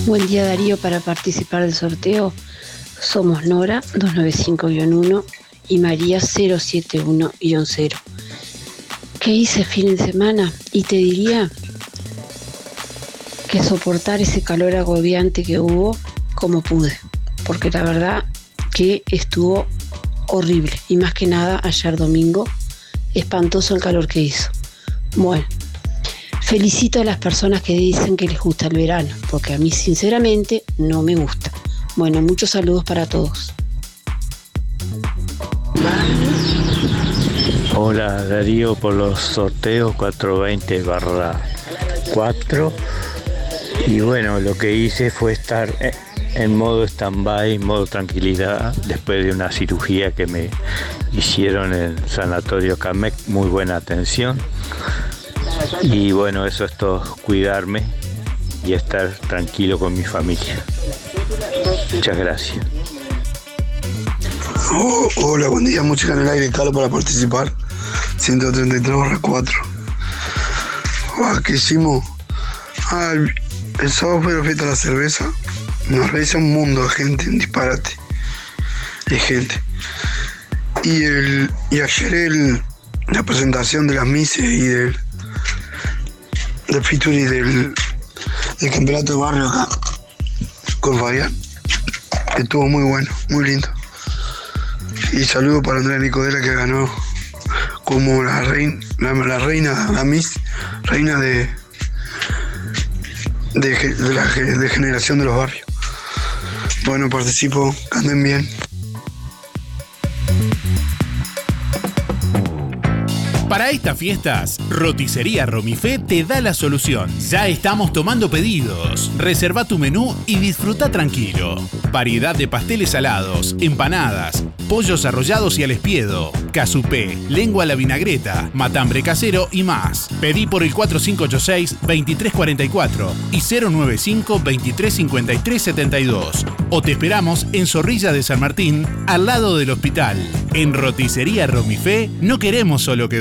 Buen día Darío, para participar del sorteo somos Nora 295-1 y María 071-0. ¿Qué hice fin de semana? Y te diría que soportar ese calor agobiante que hubo como pude, porque la verdad que estuvo horrible y más que nada ayer domingo, espantoso el calor que hizo. Bueno, felicito a las personas que dicen que les gusta el verano, porque a mí sinceramente no me gusta. Bueno, muchos saludos para todos. Hola Darío por los sorteos 420 barra 4 y bueno lo que hice fue estar en modo stand-by, modo tranquilidad después de una cirugía que me hicieron en el Sanatorio Camec, muy buena atención y bueno eso es todo, cuidarme y estar tranquilo con mi familia. Muchas gracias. Oh, hola, buen día, música en el aire, Carlos para participar. 133 barra 4. Ah, ¿Qué hicimos? Ah, el sábado fue la fiesta de la cerveza. Nos realiza un mundo de gente, un disparate de gente. Y, el, y ayer el, la presentación de las mises y del, del feature y del, del campeonato de barrio acá con Fabián. Estuvo muy bueno, muy lindo. Y saludo para Andrea Nicodera que ganó como la reina, la, la reina, la Miss, reina de, de, de la de generación de los barrios. Bueno, participo, anden bien. Para estas fiestas, Roticería Romifé te da la solución. Ya estamos tomando pedidos. Reserva tu menú y disfruta tranquilo. Variedad de pasteles salados, empanadas, pollos arrollados y al espiedo, casupé, lengua a la vinagreta, matambre casero y más. Pedí por el 4586-2344 y 095-235372. O te esperamos en Zorrilla de San Martín, al lado del hospital. En Roticería Romifé no queremos solo que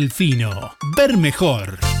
Ver mejor.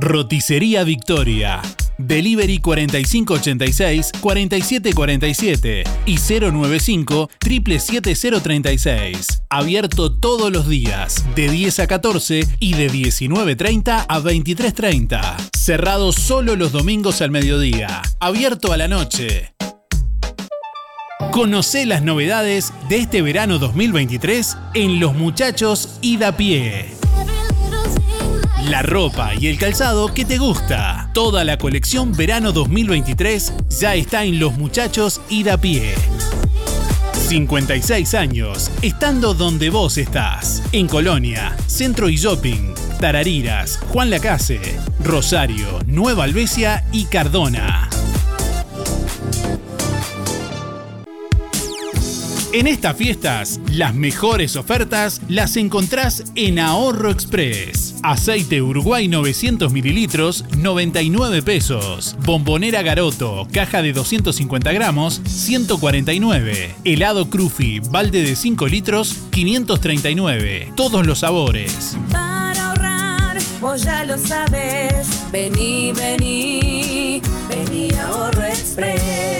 Roticería Victoria. Delivery 4586-4747 y 095 77036. Abierto todos los días, de 10 a 14 y de 19.30 a 23.30. Cerrado solo los domingos al mediodía. Abierto a la noche. Conoce las novedades de este verano 2023 en Los Muchachos Ida a Pie. La ropa y el calzado que te gusta. Toda la colección verano 2023 ya está en Los Muchachos a Pie. 56 años, estando donde vos estás. En Colonia, Centro y Shopping, Tarariras, Juan Lacase, Rosario, Nueva Albesia y Cardona. En estas fiestas, las mejores ofertas las encontrás en Ahorro Express. Aceite Uruguay 900 mililitros, 99 pesos. Bombonera Garoto, caja de 250 gramos, 149. Helado Crufi, balde de 5 litros, 539. Todos los sabores. Para ahorrar, vos ya lo sabes. Vení, vení, vení Ahorro Express.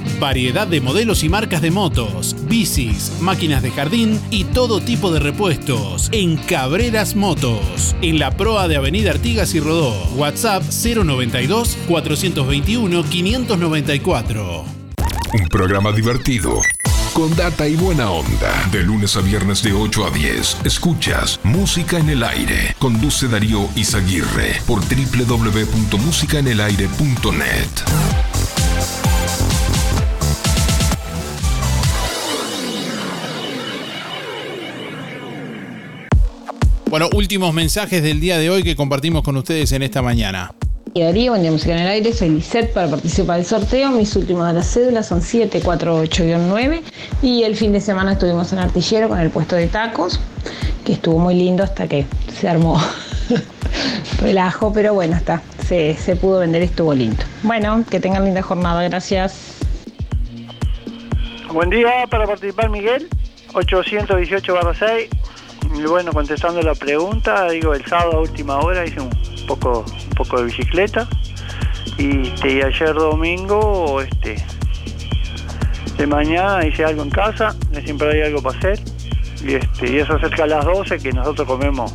Variedad de modelos y marcas de motos, bicis, máquinas de jardín y todo tipo de repuestos en Cabreras Motos, en la proa de Avenida Artigas y Rodó. WhatsApp 092 421 594. Un programa divertido. Con data y buena onda. De lunes a viernes de 8 a 10. Escuchas Música en el Aire. Conduce Darío Izaguirre por www.musicaenelaire.net. Bueno, últimos mensajes del día de hoy que compartimos con ustedes en esta mañana. Y Darío, buen día Música en el Aire, soy Lisette para participar del sorteo. Mis últimos de las cédulas son 748-9 y el fin de semana estuvimos en Artillero con el puesto de tacos, que estuvo muy lindo hasta que se armó [laughs] relajo, pero bueno, está, se, se pudo vender y estuvo lindo. Bueno, que tengan linda jornada, gracias. Buen día para participar Miguel, 818 6. Y bueno, contestando la pregunta, digo, el sábado a última hora hice un poco, un poco de bicicleta y, este, ayer domingo, este, de mañana hice algo en casa, siempre hay algo para hacer y, este, y eso cerca a las 12 que nosotros comemos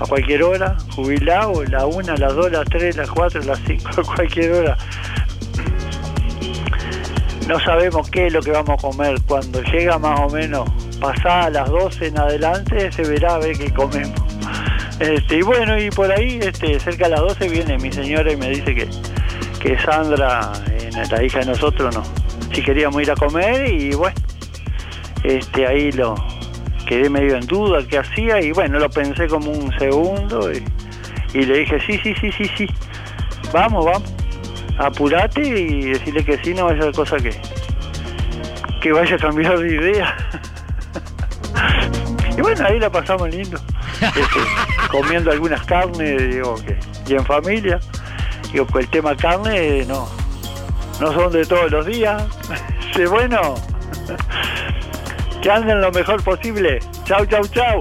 a cualquier hora, jubilado, la 1, las 2, las 3, las 4, las 5, [laughs] a cualquier hora. No sabemos qué es lo que vamos a comer. Cuando llega más o menos pasada las 12 en adelante, se verá a ver qué comemos. Este, y bueno, y por ahí, este, cerca de las 12 viene mi señora y me dice que, que Sandra, eh, la hija de nosotros, no, si queríamos ir a comer y bueno, este, ahí lo quedé medio en duda qué hacía y bueno, lo pensé como un segundo y, Y le dije, sí, sí, sí, sí, sí. Vamos, vamos. Apurate y decirle que sí, no vaya cosa que, que vaya a cambiar de idea. Y bueno, ahí la pasamos lindo. Este, [laughs] comiendo algunas carnes, digo, que, y en familia. Digo, pues el tema carne no, no son de todos los días. [laughs] Bueno, [laughs] que anden lo mejor posible. Chau, chau, chau.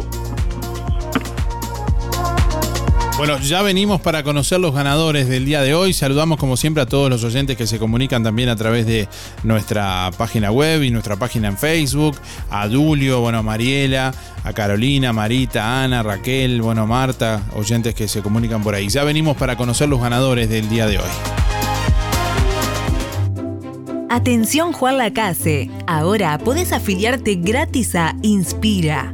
Bueno, ya venimos para conocer los ganadores del día de hoy. Saludamos como siempre a todos los oyentes que se comunican también a través de nuestra página web y nuestra página en Facebook. A Dulio, bueno, a Mariela, a Carolina, Marita, Ana, Raquel, bueno, Marta, oyentes que se comunican por ahí. Ya venimos para conocer los ganadores del día de hoy. Atención Juan Lacase, ahora podés afiliarte gratis a Inspira.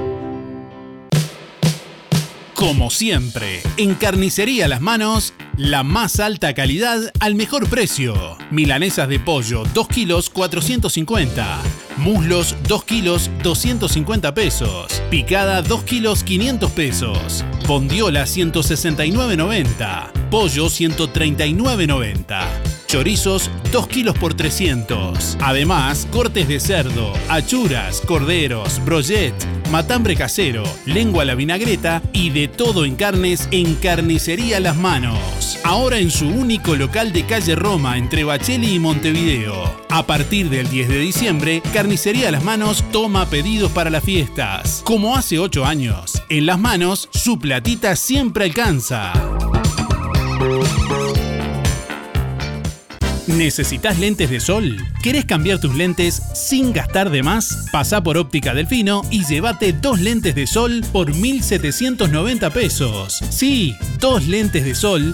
Como siempre, en Carnicería Las Manos, la más alta calidad al mejor precio. Milanesas de pollo, 2 kilos 450. Muslos, 2 kilos 250 pesos. Picada, 2 kilos 500 pesos. Bondiola, 169,90. Pollo, 139,90. Chorizos, 2 kilos por 300. Además, cortes de cerdo, achuras, corderos, brochet, matambre casero, lengua a la vinagreta y de todo en carnes en Carnicería Las Manos. Ahora en su único local de calle Roma entre Bacheli y Montevideo. A partir del 10 de diciembre, Carnicería Las Manos toma pedidos para las fiestas. Como hace 8 años, en Las Manos su platita siempre alcanza. ¿Necesitas lentes de sol? ¿Querés cambiar tus lentes sin gastar de más? Pasá por Óptica Delfino y llévate dos lentes de sol por 1.790 pesos. Sí, dos lentes de sol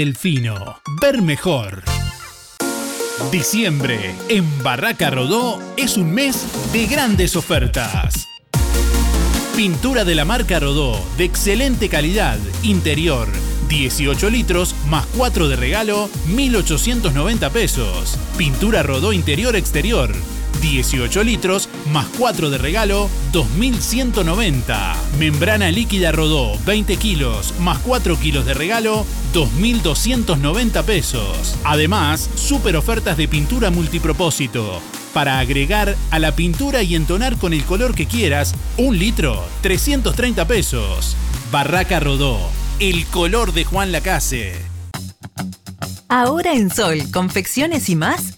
Delfino. Ver mejor. Diciembre en Barraca Rodó es un mes de grandes ofertas. Pintura de la marca Rodó, de excelente calidad, interior, 18 litros más 4 de regalo, 1.890 pesos. Pintura Rodó interior exterior, 18 litros más 4 de regalo, 2.190. Membrana líquida Rodó, 20 kilos más 4 kilos de regalo, 2.290 pesos. Además, super ofertas de pintura multipropósito. Para agregar a la pintura y entonar con el color que quieras, un litro, 330 pesos. Barraca Rodó, el color de Juan Lacase. Ahora en Sol, confecciones y más,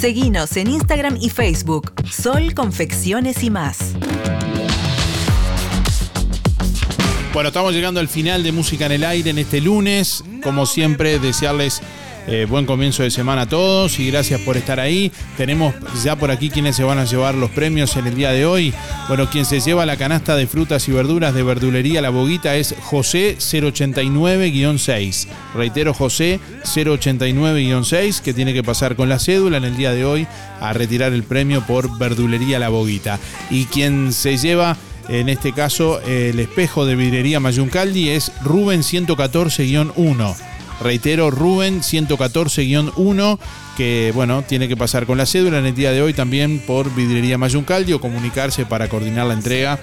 Seguinos en Instagram y Facebook. Sol Confecciones y más. Bueno, estamos llegando al final de Música en el Aire en este lunes. Como siempre, desearles eh, buen comienzo de semana a todos y gracias por estar ahí. Tenemos ya por aquí quienes se van a llevar los premios en el día de hoy. Bueno, quien se lleva la canasta de frutas y verduras de verdulería La Boguita es José 089-6. Reitero, José 089-6, que tiene que pasar con la cédula en el día de hoy a retirar el premio por verdulería La Boguita. Y quien se lleva en este caso el espejo de vidrería Mayuncaldi es Rubén 114-1. Reitero, Rubén 114-1, que bueno, tiene que pasar con la cédula en el día de hoy también por Vidrería Mayuncaldi o comunicarse para coordinar la entrega.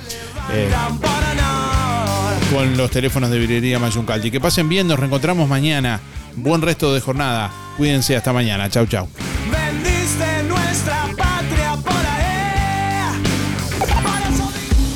Eh, con los teléfonos de Librería Mayuncaldi. Que pasen bien, nos reencontramos mañana. Buen resto de jornada. Cuídense, hasta mañana. Chau, chau.